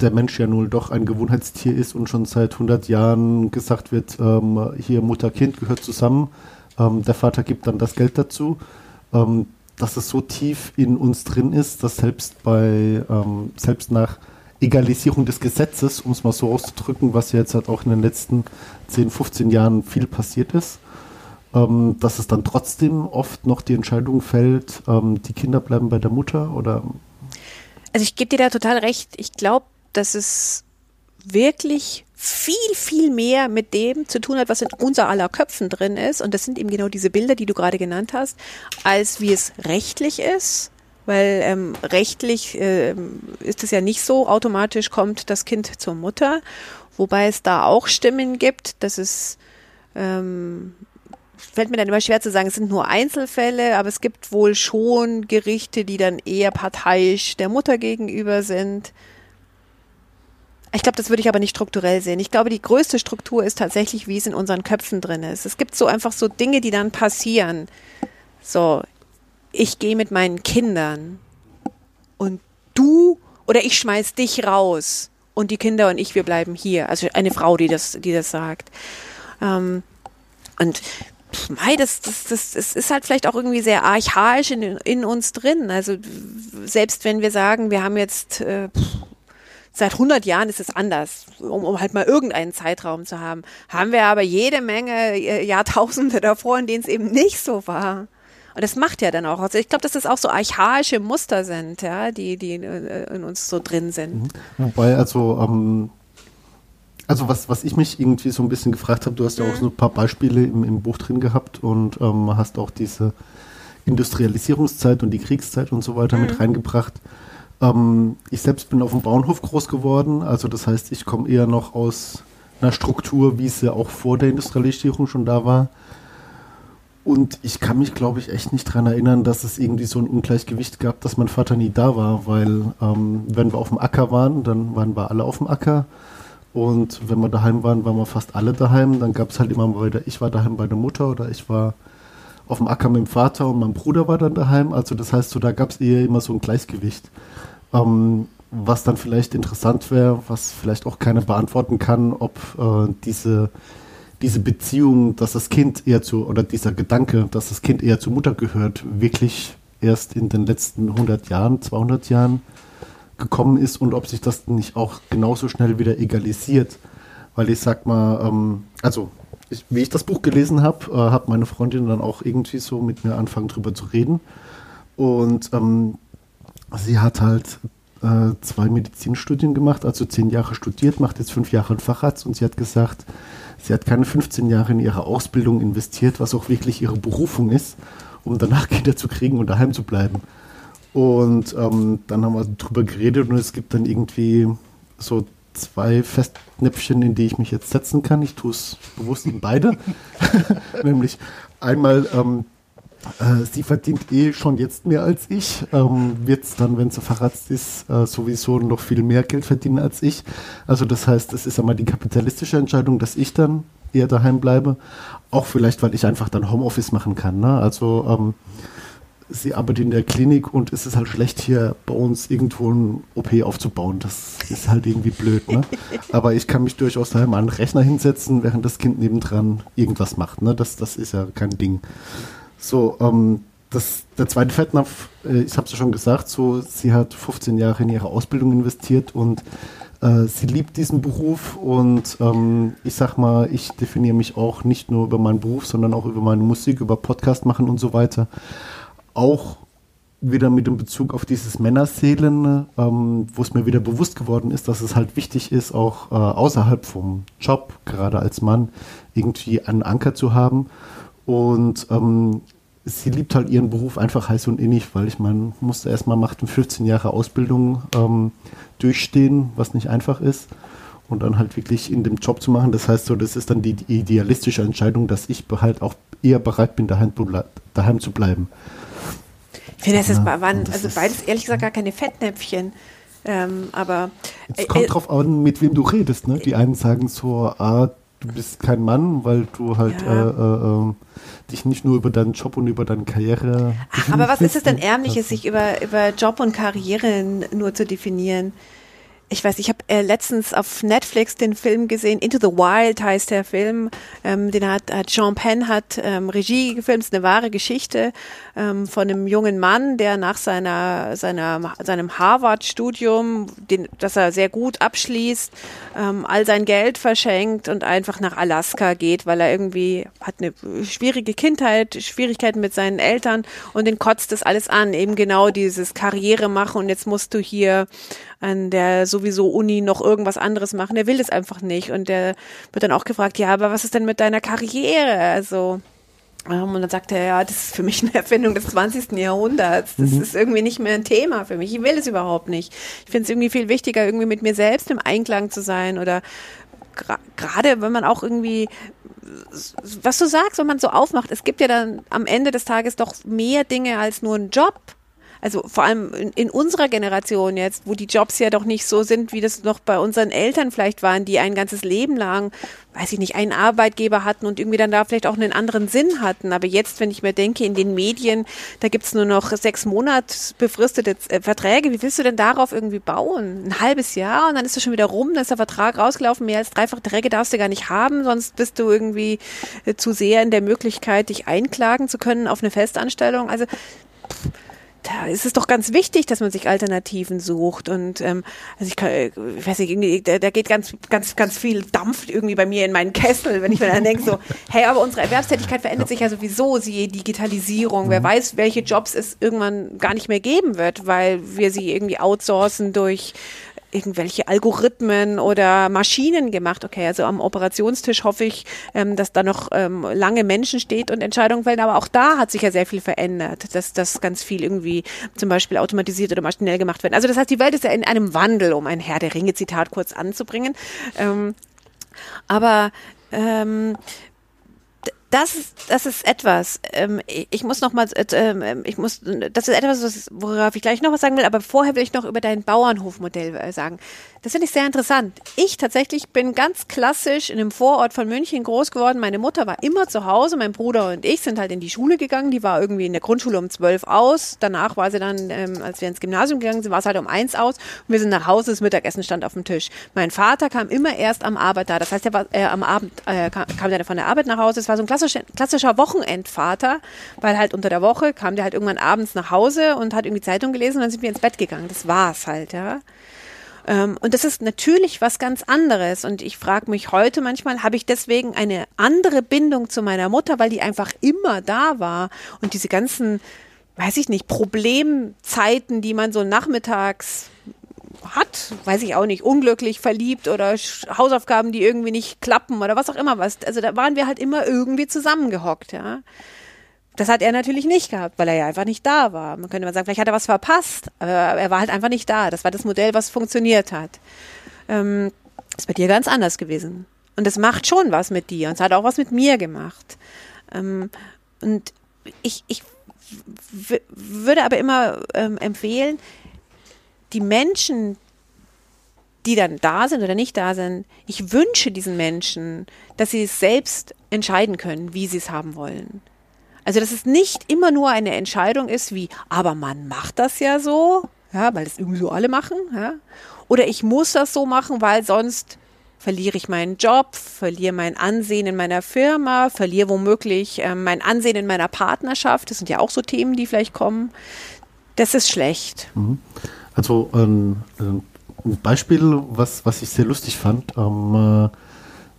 der Mensch ja nun doch ein Gewohnheitstier ist und schon seit 100 Jahren gesagt wird, ähm, hier Mutter-Kind gehört zusammen, ähm, der Vater gibt dann das Geld dazu, ähm, dass es so tief in uns drin ist, dass selbst bei, ähm, selbst nach Egalisierung des Gesetzes, um es mal so auszudrücken, was ja jetzt halt auch in den letzten 10, 15 Jahren viel passiert ist, ähm, dass es dann trotzdem oft noch die Entscheidung fällt, ähm, die Kinder bleiben bei der Mutter oder? Also ich gebe dir da total recht. Ich glaube, dass es wirklich viel, viel mehr mit dem zu tun hat, was in unser aller Köpfen drin ist. Und das sind eben genau diese Bilder, die du gerade genannt hast, als wie es rechtlich ist. Weil ähm, rechtlich äh, ist es ja nicht so, automatisch kommt das Kind zur Mutter. Wobei es da auch Stimmen gibt, dass es ähm, fällt mir dann immer schwer zu sagen, es sind nur Einzelfälle, aber es gibt wohl schon Gerichte, die dann eher parteiisch der Mutter gegenüber sind. Ich glaube, das würde ich aber nicht strukturell sehen. Ich glaube, die größte Struktur ist tatsächlich, wie es in unseren Köpfen drin ist. Es gibt so einfach so Dinge, die dann passieren. So, ich gehe mit meinen Kindern und du oder ich schmeiß dich raus und die Kinder und ich, wir bleiben hier. Also eine Frau, die das, die das sagt. Ähm, und Mei, das, das, das, das ist halt vielleicht auch irgendwie sehr archaisch in, in uns drin. Also selbst wenn wir sagen, wir haben jetzt äh, seit 100 Jahren ist es anders, um, um halt mal irgendeinen Zeitraum zu haben, haben wir aber jede Menge äh, Jahrtausende davor, in denen es eben nicht so war. Und das macht ja dann auch. Also ich glaube, dass das auch so archaische Muster sind, ja, die, die äh, in uns so drin sind. Mhm. Wobei, also ähm, also was, was ich mich irgendwie so ein bisschen gefragt habe, du hast ja auch so ein paar Beispiele im, im Buch drin gehabt und ähm, hast auch diese Industrialisierungszeit und die Kriegszeit und so weiter mhm. mit reingebracht. Ähm, ich selbst bin auf dem Bauernhof groß geworden, also das heißt, ich komme eher noch aus einer Struktur, wie es ja auch vor der Industrialisierung schon da war. Und ich kann mich, glaube ich, echt nicht daran erinnern, dass es irgendwie so ein Ungleichgewicht gab, dass mein Vater nie da war, weil ähm, wenn wir auf dem Acker waren, dann waren wir alle auf dem Acker. Und wenn wir daheim waren, waren wir fast alle daheim. Dann gab es halt immer wieder, ich war daheim bei der Mutter oder ich war auf dem Acker mit dem Vater und mein Bruder war dann daheim. Also das heißt, so da gab es eher immer so ein Gleichgewicht. Ähm, was dann vielleicht interessant wäre, was vielleicht auch keiner beantworten kann, ob äh, diese, diese Beziehung, dass das Kind eher zu, oder dieser Gedanke, dass das Kind eher zur Mutter gehört, wirklich erst in den letzten 100 Jahren, 200 Jahren gekommen ist und ob sich das nicht auch genauso schnell wieder egalisiert. Weil ich sag mal, ähm, also ich, wie ich das Buch gelesen habe, äh, hat meine Freundin dann auch irgendwie so mit mir angefangen drüber zu reden. Und ähm, sie hat halt äh, zwei Medizinstudien gemacht, also zehn Jahre studiert, macht jetzt fünf Jahre Facharzt und sie hat gesagt, sie hat keine 15 Jahre in ihre Ausbildung investiert, was auch wirklich ihre Berufung ist, um danach Kinder zu kriegen und daheim zu bleiben. Und ähm, dann haben wir drüber geredet und es gibt dann irgendwie so zwei Festnäpfchen, in die ich mich jetzt setzen kann. Ich tue es bewusst in beide. Nämlich einmal, ähm, äh, sie verdient eh schon jetzt mehr als ich, ähm, wird es dann, wenn sie verratzt ist, äh, sowieso noch viel mehr Geld verdienen als ich. Also das heißt, es ist einmal die kapitalistische Entscheidung, dass ich dann eher daheim bleibe. Auch vielleicht, weil ich einfach dann Homeoffice machen kann. Ne? Also ähm, sie arbeitet in der Klinik und es ist halt schlecht, hier bei uns irgendwo ein OP aufzubauen. Das ist halt irgendwie blöd. Ne? Aber ich kann mich durchaus daheim an den Rechner hinsetzen, während das Kind nebendran irgendwas macht. Ne? Das, das ist ja kein Ding. So, ähm, das, der zweite Fettnapf, äh, ich habe es ja schon gesagt, so, sie hat 15 Jahre in ihre Ausbildung investiert und äh, sie liebt diesen Beruf und ähm, ich sag mal, ich definiere mich auch nicht nur über meinen Beruf, sondern auch über meine Musik, über Podcast machen und so weiter auch wieder mit dem Bezug auf dieses Männerseelen, ähm, wo es mir wieder bewusst geworden ist, dass es halt wichtig ist, auch äh, außerhalb vom Job, gerade als Mann, irgendwie einen Anker zu haben. Und ähm, sie liebt halt ihren Beruf einfach heiß und innig, weil ich meine, musste erstmal macht 15 Jahre Ausbildung ähm, durchstehen, was nicht einfach ist. Und dann halt wirklich in dem Job zu machen. Das heißt so, das ist dann die idealistische Entscheidung, dass ich halt auch eher bereit bin, daheim, daheim zu bleiben. Ich finde, das ist, waren also beides ehrlich gesagt gar keine Fettnäpfchen. Ähm, aber es kommt äh, drauf an, mit wem du redest. Ne? Die einen sagen so, ah, du bist kein Mann, weil du halt ja. äh, äh, äh dich nicht nur über deinen Job und über deine Karriere. Ach, aber was ist es denn Ärmliches, sich über, über Job und Karriere nur zu definieren? Ich weiß, ich habe äh, letztens auf Netflix den Film gesehen, Into the Wild heißt der Film, ähm, den hat, hat Jean Penn hat ähm, Regie gefilmt, ist eine wahre Geschichte ähm, von einem jungen Mann, der nach seiner, seiner seinem Harvard-Studium, das er sehr gut abschließt, ähm, all sein Geld verschenkt und einfach nach Alaska geht, weil er irgendwie hat eine schwierige Kindheit, Schwierigkeiten mit seinen Eltern und den kotzt das alles an, eben genau dieses Karriere machen und jetzt musst du hier an der sowieso Uni noch irgendwas anderes machen. Der will das einfach nicht. Und der wird dann auch gefragt, ja, aber was ist denn mit deiner Karriere? Also, ähm, und dann sagt er, ja, das ist für mich eine Erfindung des 20. Jahrhunderts. Das mhm. ist irgendwie nicht mehr ein Thema für mich. Ich will es überhaupt nicht. Ich finde es irgendwie viel wichtiger, irgendwie mit mir selbst im Einklang zu sein oder gerade wenn man auch irgendwie, was du sagst, wenn man so aufmacht, es gibt ja dann am Ende des Tages doch mehr Dinge als nur einen Job also vor allem in, in, unserer Generation jetzt, wo die Jobs ja doch nicht so sind, wie das noch bei unseren Eltern vielleicht waren, die ein ganzes Leben lang, weiß ich nicht, einen Arbeitgeber hatten und irgendwie dann da vielleicht auch einen anderen Sinn hatten. Aber jetzt, wenn ich mir denke, in den Medien, da gibt's nur noch sechs Monate befristete äh, Verträge, wie willst du denn darauf irgendwie bauen? Ein halbes Jahr und dann ist es schon wieder rum, dann ist der Vertrag rausgelaufen, mehr als dreifach Träge darfst du gar nicht haben, sonst bist du irgendwie äh, zu sehr in der Möglichkeit, dich einklagen zu können auf eine Festanstellung. Also da ist es doch ganz wichtig, dass man sich Alternativen sucht. Und ähm, also ich, kann, ich weiß nicht, irgendwie, da, da geht ganz, ganz, ganz viel Dampf irgendwie bei mir in meinen Kessel, wenn ich mir dann denke, so, hey, aber unsere Erwerbstätigkeit verändert sich ja sowieso, siehe Digitalisierung. Mhm. Wer weiß, welche Jobs es irgendwann gar nicht mehr geben wird, weil wir sie irgendwie outsourcen durch irgendwelche Algorithmen oder Maschinen gemacht. Okay, also am Operationstisch hoffe ich, ähm, dass da noch ähm, lange Menschen steht und Entscheidungen fällen. Aber auch da hat sich ja sehr viel verändert, dass das ganz viel irgendwie zum Beispiel automatisiert oder maschinell gemacht wird. Also das heißt, die Welt ist ja in einem Wandel, um ein Herr der Ringe Zitat kurz anzubringen. Ähm, aber ähm, das das ist etwas. Ähm, ich muss noch mal, äh, ähm, ich muss, das ist etwas, worauf ich gleich noch was sagen will. Aber vorher will ich noch über dein Bauernhofmodell äh, sagen. Das finde ich sehr interessant. Ich tatsächlich bin ganz klassisch in einem Vorort von München groß geworden. Meine Mutter war immer zu Hause. Mein Bruder und ich sind halt in die Schule gegangen. Die war irgendwie in der Grundschule um zwölf aus. Danach war sie dann, ähm, als wir ins Gymnasium gegangen sind, war es halt um eins aus. Und wir sind nach Hause. Das Mittagessen stand auf dem Tisch. Mein Vater kam immer erst am Arbeit da. Das heißt, er war äh, am Abend äh, kam, kam der von der Arbeit nach Hause. Es war so ein klassischer, klassischer Wochenendvater, weil halt unter der Woche kam der halt irgendwann abends nach Hause und hat irgendwie Zeitung gelesen und dann sind wir ins Bett gegangen. Das war's halt, ja. Ähm, und das ist natürlich was ganz anderes. Und ich frage mich heute manchmal, habe ich deswegen eine andere Bindung zu meiner Mutter, weil die einfach immer da war und diese ganzen, weiß ich nicht, Problemzeiten, die man so nachmittags hat, weiß ich auch nicht, unglücklich verliebt oder Hausaufgaben, die irgendwie nicht klappen oder was auch immer was. Also da waren wir halt immer irgendwie zusammengehockt, ja. Das hat er natürlich nicht gehabt, weil er ja einfach nicht da war. Man könnte mal sagen, vielleicht hat er was verpasst, aber er war halt einfach nicht da. Das war das Modell, was funktioniert hat. Ähm, ist bei dir ganz anders gewesen. Und es macht schon was mit dir und es hat auch was mit mir gemacht. Ähm, und ich, ich würde aber immer ähm, empfehlen, die Menschen, die dann da sind oder nicht da sind, ich wünsche diesen Menschen, dass sie es selbst entscheiden können, wie sie es haben wollen. Also, dass es nicht immer nur eine Entscheidung ist wie, aber man macht das ja so, ja, weil das irgendwie so alle machen, ja. Oder ich muss das so machen, weil sonst verliere ich meinen Job, verliere mein Ansehen in meiner Firma, verliere womöglich äh, mein Ansehen in meiner Partnerschaft. Das sind ja auch so Themen, die vielleicht kommen. Das ist schlecht. Mhm. Also ähm, ein Beispiel, was, was ich sehr lustig fand, ähm, äh,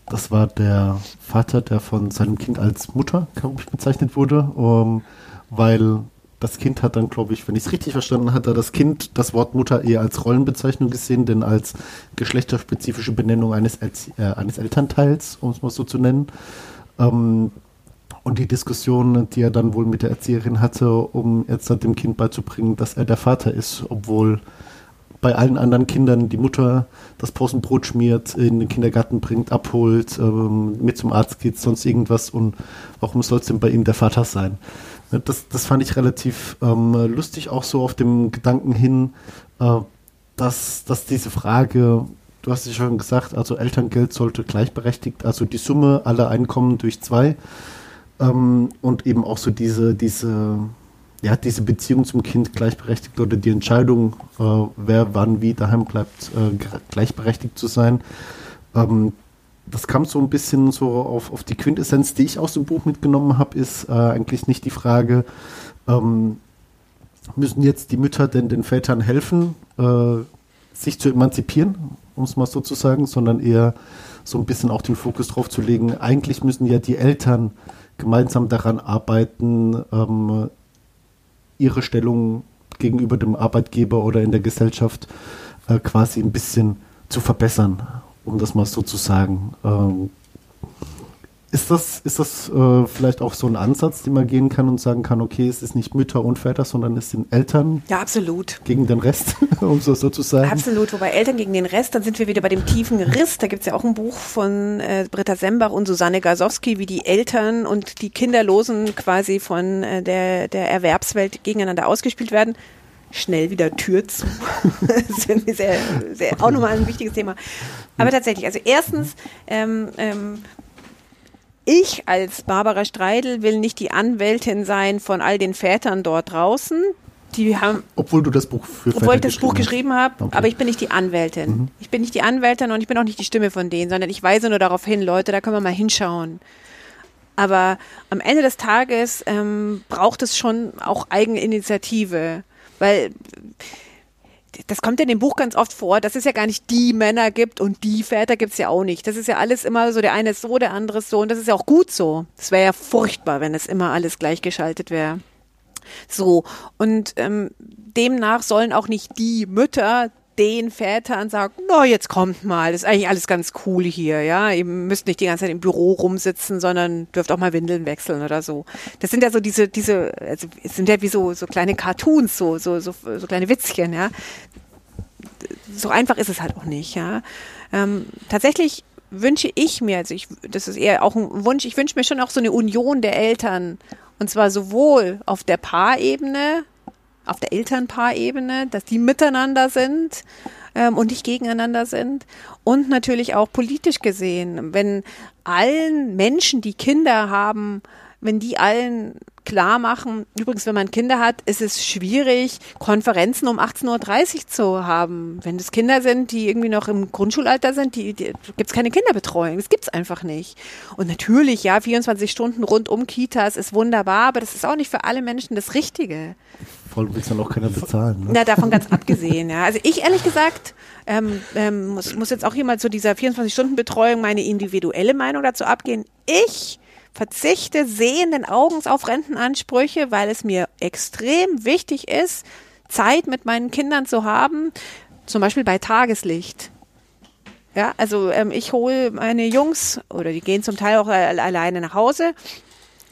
das war der Vater, der von seinem Kind als Mutter, glaube ich, bezeichnet wurde, ähm, weil das Kind hat dann, glaube ich, wenn ich es richtig verstanden hatte, das Kind das Wort Mutter eher als Rollenbezeichnung gesehen, denn als geschlechterspezifische Benennung eines, äh, eines Elternteils, um es mal so zu nennen. Ähm, und die Diskussion, die er dann wohl mit der Erzieherin hatte, um jetzt dem Kind beizubringen, dass er der Vater ist, obwohl bei allen anderen Kindern die Mutter das Pausenbrot schmiert, in den Kindergarten bringt, abholt, ähm, mit zum Arzt geht, sonst irgendwas. Und warum soll es denn bei ihm der Vater sein? Das, das fand ich relativ ähm, lustig, auch so auf dem Gedanken hin, äh, dass, dass diese Frage, du hast es schon gesagt, also Elterngeld sollte gleichberechtigt, also die Summe aller Einkommen durch zwei ähm, und eben auch so diese, diese, ja, diese Beziehung zum Kind gleichberechtigt oder die Entscheidung, äh, wer wann wie daheim bleibt, äh, gleichberechtigt zu sein. Ähm, das kam so ein bisschen so auf, auf die Quintessenz, die ich aus dem Buch mitgenommen habe, ist äh, eigentlich nicht die Frage, ähm, müssen jetzt die Mütter denn den Vätern helfen, äh, sich zu emanzipieren, um es mal so zu sagen, sondern eher so ein bisschen auch den Fokus drauf zu legen. Eigentlich müssen ja die Eltern gemeinsam daran arbeiten, ähm, ihre Stellung gegenüber dem Arbeitgeber oder in der Gesellschaft äh, quasi ein bisschen zu verbessern um das mal so zu sagen. Ähm, ist das, ist das äh, vielleicht auch so ein Ansatz, den man gehen kann und sagen kann, okay, es ist nicht Mütter und Väter, sondern es sind Eltern ja, absolut. gegen den Rest, um so, so zu sagen? Absolut, wobei Eltern gegen den Rest, dann sind wir wieder bei dem tiefen Riss. Da gibt es ja auch ein Buch von äh, Britta Sembach und Susanne Gasowski, wie die Eltern und die Kinderlosen quasi von äh, der, der Erwerbswelt gegeneinander ausgespielt werden schnell wieder Tür zu. das ist sehr, sehr, auch nochmal ein wichtiges Thema. Aber tatsächlich, also erstens, ähm, ähm, ich als Barbara Streidel will nicht die Anwältin sein von all den Vätern dort draußen. Die haben, obwohl du das Buch für Väter Obwohl ich das Buch geschrieben habe, okay. aber ich bin nicht die Anwältin. Mhm. Ich bin nicht die Anwältin und ich bin auch nicht die Stimme von denen, sondern ich weise nur darauf hin, Leute, da können wir mal hinschauen. Aber am Ende des Tages ähm, braucht es schon auch Eigeninitiative. Weil das kommt ja in dem Buch ganz oft vor, dass es ja gar nicht die Männer gibt und die Väter gibt es ja auch nicht. Das ist ja alles immer so, der eine ist so, der andere ist so und das ist ja auch gut so. Es wäre ja furchtbar, wenn es immer alles gleichgeschaltet wäre. So, und ähm, demnach sollen auch nicht die Mütter den Vätern sagen, na, jetzt kommt mal, das ist eigentlich alles ganz cool hier, ja. Ihr müsst nicht die ganze Zeit im Büro rumsitzen, sondern dürft auch mal Windeln wechseln oder so. Das sind ja so diese, diese, also es sind ja wie so, so kleine Cartoons, so, so, so, so kleine Witzchen, ja. So einfach ist es halt auch nicht, ja. Ähm, tatsächlich wünsche ich mir, also ich, das ist eher auch ein Wunsch, ich wünsche mir schon auch so eine Union der Eltern. Und zwar sowohl auf der Paarebene, auf der Elternpaarebene, dass die miteinander sind ähm, und nicht gegeneinander sind. Und natürlich auch politisch gesehen, wenn allen Menschen, die Kinder haben, wenn die allen klar machen, übrigens, wenn man Kinder hat, ist es schwierig, Konferenzen um 18.30 Uhr zu haben. Wenn es Kinder sind, die irgendwie noch im Grundschulalter sind, die, die gibt es keine Kinderbetreuung. Das gibt es einfach nicht. Und natürlich, ja, 24 Stunden rund um Kitas ist wunderbar, aber das ist auch nicht für alle Menschen das Richtige. Voll willst dann auch keiner bezahlen. Ne? Na, davon ganz abgesehen, ja. Also ich ehrlich gesagt ähm, ähm, muss, muss jetzt auch hier mal zu dieser 24-Stunden-Betreuung meine individuelle Meinung dazu abgehen. Ich verzichte sehenden Augens auf Rentenansprüche, weil es mir extrem wichtig ist, Zeit mit meinen Kindern zu haben, zum Beispiel bei Tageslicht. Ja, also ähm, ich hole meine Jungs oder die gehen zum Teil auch alleine nach Hause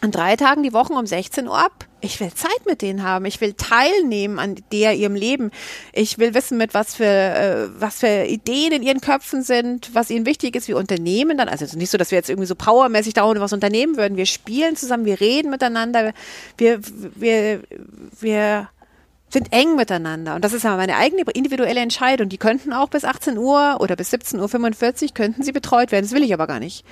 an drei Tagen die Woche um 16 Uhr ab Ich will Zeit mit denen haben. Ich will teilnehmen an der ihrem Leben. Ich will wissen, mit was für äh, was für Ideen in ihren Köpfen sind, was ihnen wichtig ist. Wir unternehmen dann, also es ist nicht so, dass wir jetzt irgendwie so powermäßig dauernd was unternehmen würden. Wir spielen zusammen, wir reden miteinander, wir wir wir sind eng miteinander. Und das ist aber meine eigene individuelle Entscheidung. Die könnten auch bis 18 Uhr oder bis 17.45 Uhr könnten sie betreut werden. Das will ich aber gar nicht.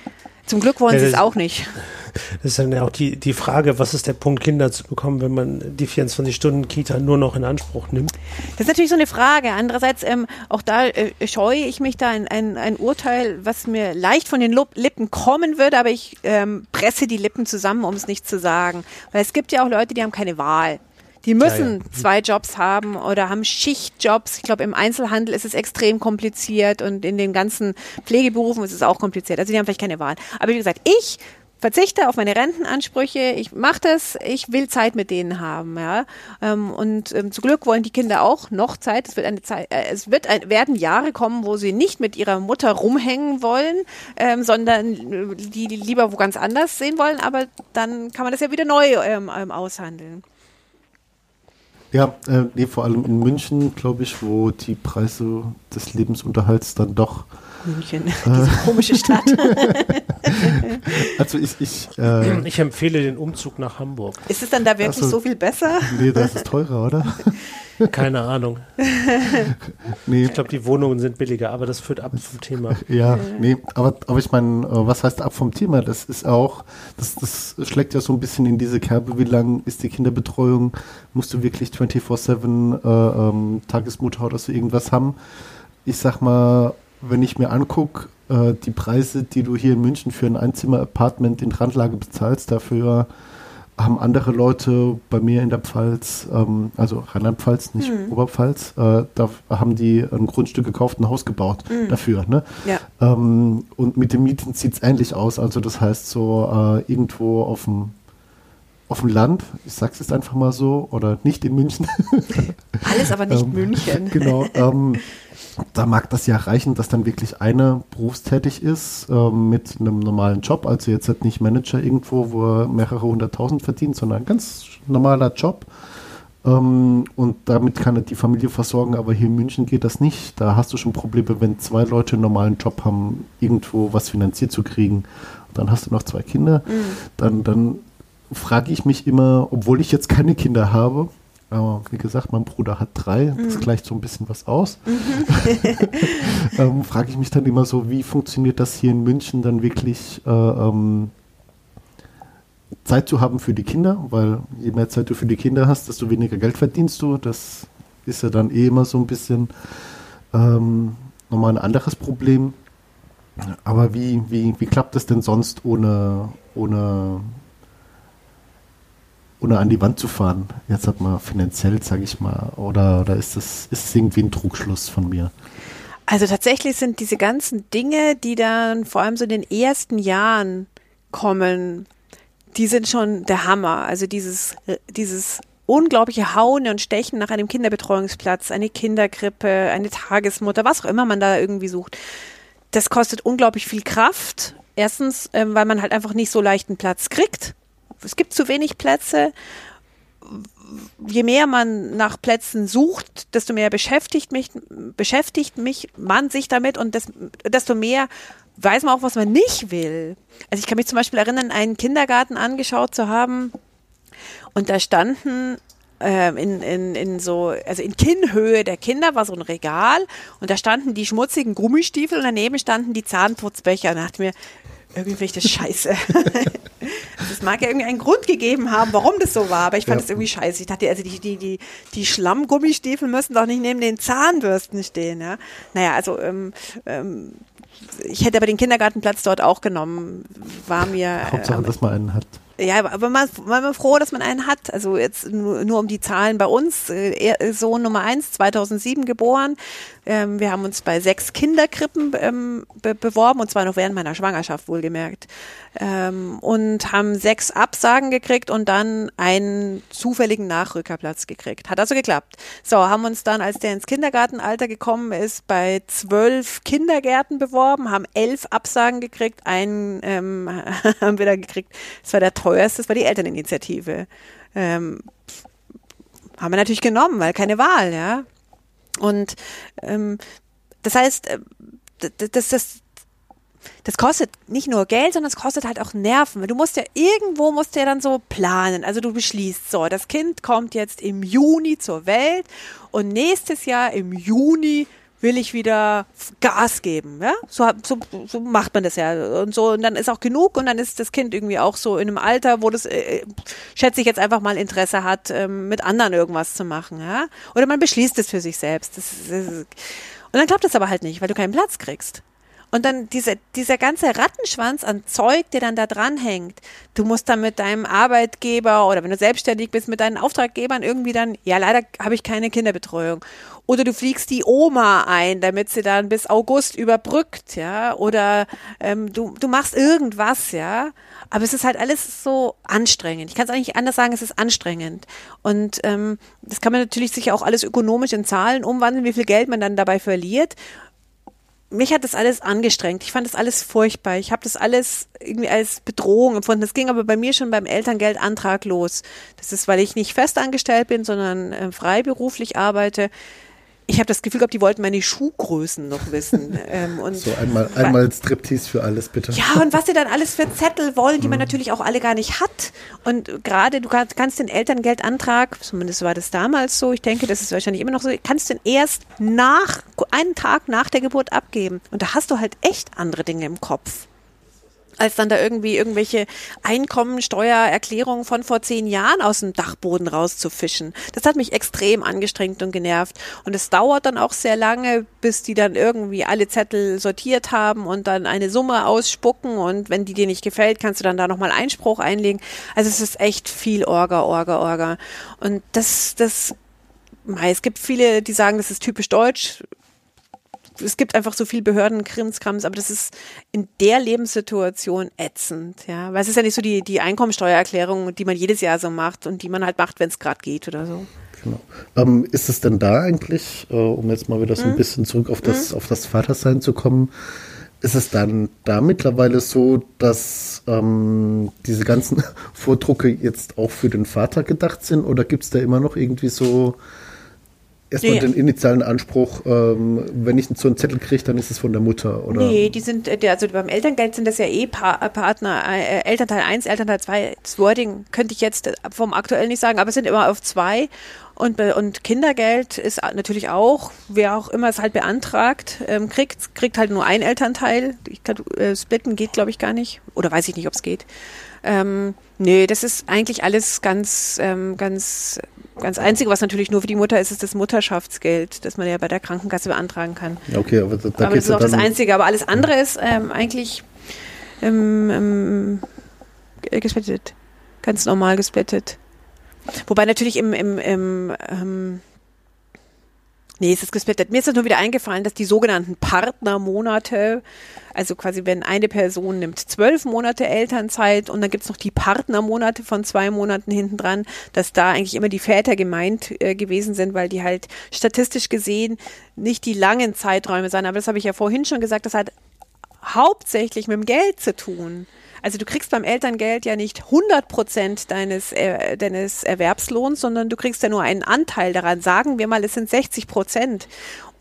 Zum Glück wollen ja, sie es auch nicht. Das ist dann ja auch die, die Frage, was ist der Punkt, Kinder zu bekommen, wenn man die 24-Stunden-Kita nur noch in Anspruch nimmt? Das ist natürlich so eine Frage. Andererseits, ähm, auch da äh, scheue ich mich da ein, ein, ein Urteil, was mir leicht von den Lippen kommen würde, aber ich ähm, presse die Lippen zusammen, um es nicht zu sagen. Weil es gibt ja auch Leute, die haben keine Wahl. Die müssen ja, ja. zwei Jobs haben oder haben Schichtjobs. Ich glaube, im Einzelhandel ist es extrem kompliziert und in den ganzen Pflegeberufen ist es auch kompliziert. Also die haben vielleicht keine Wahl. Aber wie gesagt, ich verzichte auf meine Rentenansprüche, ich mache das, ich will Zeit mit denen haben, ja. Ähm, und ähm, zu Glück wollen die Kinder auch noch Zeit. Es wird eine Zeit, äh, es wird ein, werden Jahre kommen, wo sie nicht mit ihrer Mutter rumhängen wollen, ähm, sondern äh, die, die lieber wo ganz anders sehen wollen. Aber dann kann man das ja wieder neu ähm, ähm aushandeln. Ja, äh, nee, vor allem in München, glaube ich, wo die Preise des Lebensunterhalts dann doch. München, diese komische Stadt. also ich, ich, äh, ich empfehle den Umzug nach Hamburg. Ist es dann da wirklich also, so viel besser? Nee, das ist teurer, oder? Keine Ahnung. nee. Ich glaube, die Wohnungen sind billiger, aber das führt ab vom Thema. Ja, nee, aber, aber ich meine, äh, was heißt ab vom Thema? Das ist auch, das, das schlägt ja so ein bisschen in diese Kerbe, wie lang ist die Kinderbetreuung? Musst du wirklich 24-7 äh, ähm, Tagesmutter oder so irgendwas haben? Ich sag mal, wenn ich mir angucke, äh, die Preise, die du hier in München für ein Einzimmer-Apartment in Randlage bezahlst, dafür haben andere Leute bei mir in der Pfalz, ähm, also Rheinland-Pfalz, nicht mhm. Oberpfalz, äh, da haben die ein Grundstück gekauft, ein Haus gebaut mhm. dafür. Ne? Ja. Ähm, und mit den Mieten sieht es ähnlich aus. Also das heißt so äh, irgendwo auf dem auf dem Land, ich sag's jetzt einfach mal so, oder nicht in München. Alles aber nicht ähm, München. Genau. Da mag das ja reichen, dass dann wirklich einer berufstätig ist ähm, mit einem normalen Job, also jetzt halt nicht Manager irgendwo, wo er mehrere hunderttausend verdient, sondern ein ganz normaler Job. Ähm, und damit kann er die Familie versorgen, aber hier in München geht das nicht. Da hast du schon Probleme, wenn zwei Leute einen normalen Job haben, irgendwo was finanziert zu kriegen. Dann hast du noch zwei Kinder. Mhm. Dann, dann frage ich mich immer, obwohl ich jetzt keine Kinder habe, aber wie gesagt, mein Bruder hat drei, das mhm. gleicht so ein bisschen was aus. Mhm. ähm, Frage ich mich dann immer so, wie funktioniert das hier in München dann wirklich äh, ähm, Zeit zu haben für die Kinder, weil je mehr Zeit du für die Kinder hast, desto weniger Geld verdienst du. Das ist ja dann eh immer so ein bisschen ähm, nochmal ein anderes Problem. Aber wie, wie, wie klappt das denn sonst ohne, ohne ohne an die Wand zu fahren. Jetzt hat man finanziell, sage ich mal, oder, oder ist das ist irgendwie ein Trugschluss von mir? Also tatsächlich sind diese ganzen Dinge, die dann vor allem so in den ersten Jahren kommen, die sind schon der Hammer. Also dieses, dieses unglaubliche Hauen und Stechen nach einem Kinderbetreuungsplatz, eine Kinderkrippe, eine Tagesmutter, was auch immer man da irgendwie sucht. Das kostet unglaublich viel Kraft. Erstens, ähm, weil man halt einfach nicht so leicht einen Platz kriegt es gibt zu wenig Plätze. Je mehr man nach Plätzen sucht, desto mehr beschäftigt mich, beschäftigt mich man sich damit und des, desto mehr weiß man auch, was man nicht will. Also ich kann mich zum Beispiel erinnern, einen Kindergarten angeschaut zu haben und da standen ähm, in, in, in so, also in Kinnhöhe der Kinder war so ein Regal und da standen die schmutzigen Gummistiefel und daneben standen die Zahnputzbecher. Und da dachte mir, irgendwie finde ich das scheiße. Es mag ja irgendwie einen Grund gegeben haben, warum das so war, aber ich fand es ja. irgendwie scheiße. Ich dachte, also die, die, die, die Schlammgummistiefel müssen doch nicht neben den Zahnbürsten stehen. Ja? Naja, also ähm, ähm, ich hätte aber den Kindergartenplatz dort auch genommen. War mir. Hauptsache, äh, dass man einen hat. Ja, aber man, man war froh, dass man einen hat. Also jetzt nur, nur um die Zahlen bei uns. Äh, Sohn Nummer eins, 2007 geboren. Ähm, wir haben uns bei sechs Kinderkrippen ähm, be beworben und zwar noch während meiner Schwangerschaft wohlgemerkt. Ähm, und haben sechs Absagen gekriegt und dann einen zufälligen Nachrückerplatz gekriegt. Hat also geklappt. So, haben uns dann, als der ins Kindergartenalter gekommen ist, bei zwölf Kindergärten beworben, haben elf Absagen gekriegt, einen ähm, haben wir da gekriegt. Das war der teuerste, das war die Elterninitiative. ähm, haben wir natürlich genommen, weil keine Wahl, ja. Und ähm, das heißt, äh, das, das, das kostet nicht nur Geld, sondern es kostet halt auch Nerven. Du musst ja irgendwo musst ja dann so planen. Also du beschließt, so, das Kind kommt jetzt im Juni zur Welt und nächstes Jahr im Juni will ich wieder Gas geben. Ja? So, so, so macht man das ja. Und so, und dann ist auch genug und dann ist das Kind irgendwie auch so in einem Alter, wo das, äh, schätze ich jetzt einfach mal Interesse hat, ähm, mit anderen irgendwas zu machen. Ja? Oder man beschließt es für sich selbst. Das, das, und dann klappt das aber halt nicht, weil du keinen Platz kriegst. Und dann diese, dieser ganze Rattenschwanz an Zeug, der dann da dranhängt. Du musst dann mit deinem Arbeitgeber oder wenn du selbstständig bist, mit deinen Auftraggebern irgendwie dann, ja, leider habe ich keine Kinderbetreuung. Oder du fliegst die Oma ein, damit sie dann bis August überbrückt, ja. Oder ähm, du, du machst irgendwas, ja. Aber es ist halt alles so anstrengend. Ich kann es eigentlich anders sagen, es ist anstrengend. Und ähm, das kann man natürlich sicher auch alles ökonomisch in Zahlen umwandeln, wie viel Geld man dann dabei verliert mich hat das alles angestrengt. Ich fand das alles furchtbar. Ich habe das alles irgendwie als Bedrohung empfunden. Das ging aber bei mir schon beim Elterngeldantrag los. Das ist, weil ich nicht festangestellt bin, sondern äh, freiberuflich arbeite ich habe das Gefühl gehabt, die wollten meine Schuhgrößen noch wissen. Ähm, und so einmal, einmal Striptease für alles, bitte. Ja, und was sie dann alles für Zettel wollen, die man mhm. natürlich auch alle gar nicht hat. Und gerade, du kannst den Elterngeldantrag, zumindest war das damals so, ich denke, das ist wahrscheinlich immer noch so, kannst den erst nach, einen Tag nach der Geburt abgeben. Und da hast du halt echt andere Dinge im Kopf als dann da irgendwie irgendwelche Einkommensteuererklärungen von vor zehn Jahren aus dem Dachboden rauszufischen. Das hat mich extrem angestrengt und genervt. Und es dauert dann auch sehr lange, bis die dann irgendwie alle Zettel sortiert haben und dann eine Summe ausspucken. Und wenn die dir nicht gefällt, kannst du dann da nochmal Einspruch einlegen. Also es ist echt viel Orga, Orga, Orga. Und das, das es gibt viele, die sagen, das ist typisch deutsch es gibt einfach so viel Behördenkrimskrams, aber das ist in der Lebenssituation ätzend, ja. Weil es ist ja nicht so die, die Einkommensteuererklärung, die man jedes Jahr so macht und die man halt macht, wenn es gerade geht oder so. Genau. Ähm, ist es denn da eigentlich, äh, um jetzt mal wieder so ein mhm. bisschen zurück auf das, mhm. auf das Vatersein zu kommen, ist es dann da mittlerweile so, dass ähm, diese ganzen Vordrucke jetzt auch für den Vater gedacht sind oder gibt es da immer noch irgendwie so erstmal nee. den initialen Anspruch, ähm, wenn ich so einen Zettel kriege, dann ist es von der Mutter, oder? Nee, die sind, äh, also beim Elterngeld sind das ja eh pa Partner, äh, Elternteil 1, Elternteil 2. Das Wording könnte ich jetzt vom aktuell nicht sagen, aber es sind immer auf zwei. Und, und Kindergeld ist natürlich auch, wer auch immer es halt beantragt, ähm, kriegt, kriegt halt nur ein Elternteil. Ich kann, äh, splitten geht, glaube ich, gar nicht. Oder weiß ich nicht, ob es geht. Ähm, nee, das ist eigentlich alles ganz, ähm, ganz Ganz einzige, was natürlich nur für die Mutter ist, ist das Mutterschaftsgeld, das man ja bei der Krankenkasse beantragen kann. Okay, aber da, da aber das ist auch das Einzige. Aber alles andere ist ähm, eigentlich ähm, ähm, gesplittet. Ganz normal gesplittet. Wobei natürlich im, im, im ähm, Nee, es ist gesplittet. Mir ist das nur wieder eingefallen, dass die sogenannten Partnermonate, also quasi wenn eine Person nimmt zwölf Monate Elternzeit und dann gibt's noch die Partnermonate von zwei Monaten hinten dran, dass da eigentlich immer die Väter gemeint äh, gewesen sind, weil die halt statistisch gesehen nicht die langen Zeiträume sind. Aber das habe ich ja vorhin schon gesagt, das hat hauptsächlich mit dem Geld zu tun. Also du kriegst beim Elterngeld ja nicht 100 Prozent deines, äh, deines Erwerbslohns, sondern du kriegst ja nur einen Anteil daran. Sagen wir mal, es sind 60 Prozent.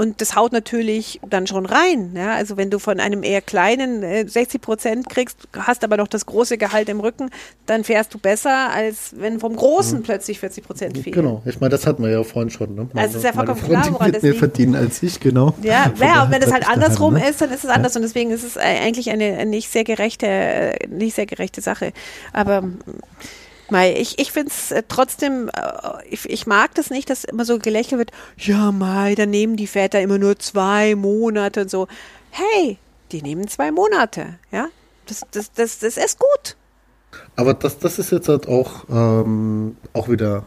Und das haut natürlich dann schon rein. Ja? Also wenn du von einem eher kleinen äh, 60 Prozent kriegst, hast aber noch das große Gehalt im Rücken, dann fährst du besser, als wenn vom Großen mhm. plötzlich 40 Prozent fehlen. Genau, ich meine, das hatten wir ja vorhin schon. Ne? Also es ist ja vollkommen klar, woran das mehr liegt. verdienen als ich, genau. Ja, ja und wenn es halt andersrum daheim, ne? ist, dann ist es anders. Ja. Und deswegen ist es eigentlich eine nicht sehr gerechte, nicht sehr gerechte Sache. Aber Mai, ich, ich finde es äh, trotzdem, äh, ich, ich mag das nicht, dass immer so gelächelt wird, ja Mai, dann nehmen die Väter immer nur zwei Monate und so. Hey, die nehmen zwei Monate, ja. Das, das, das, das ist gut. Aber das, das ist jetzt halt auch, ähm, auch wieder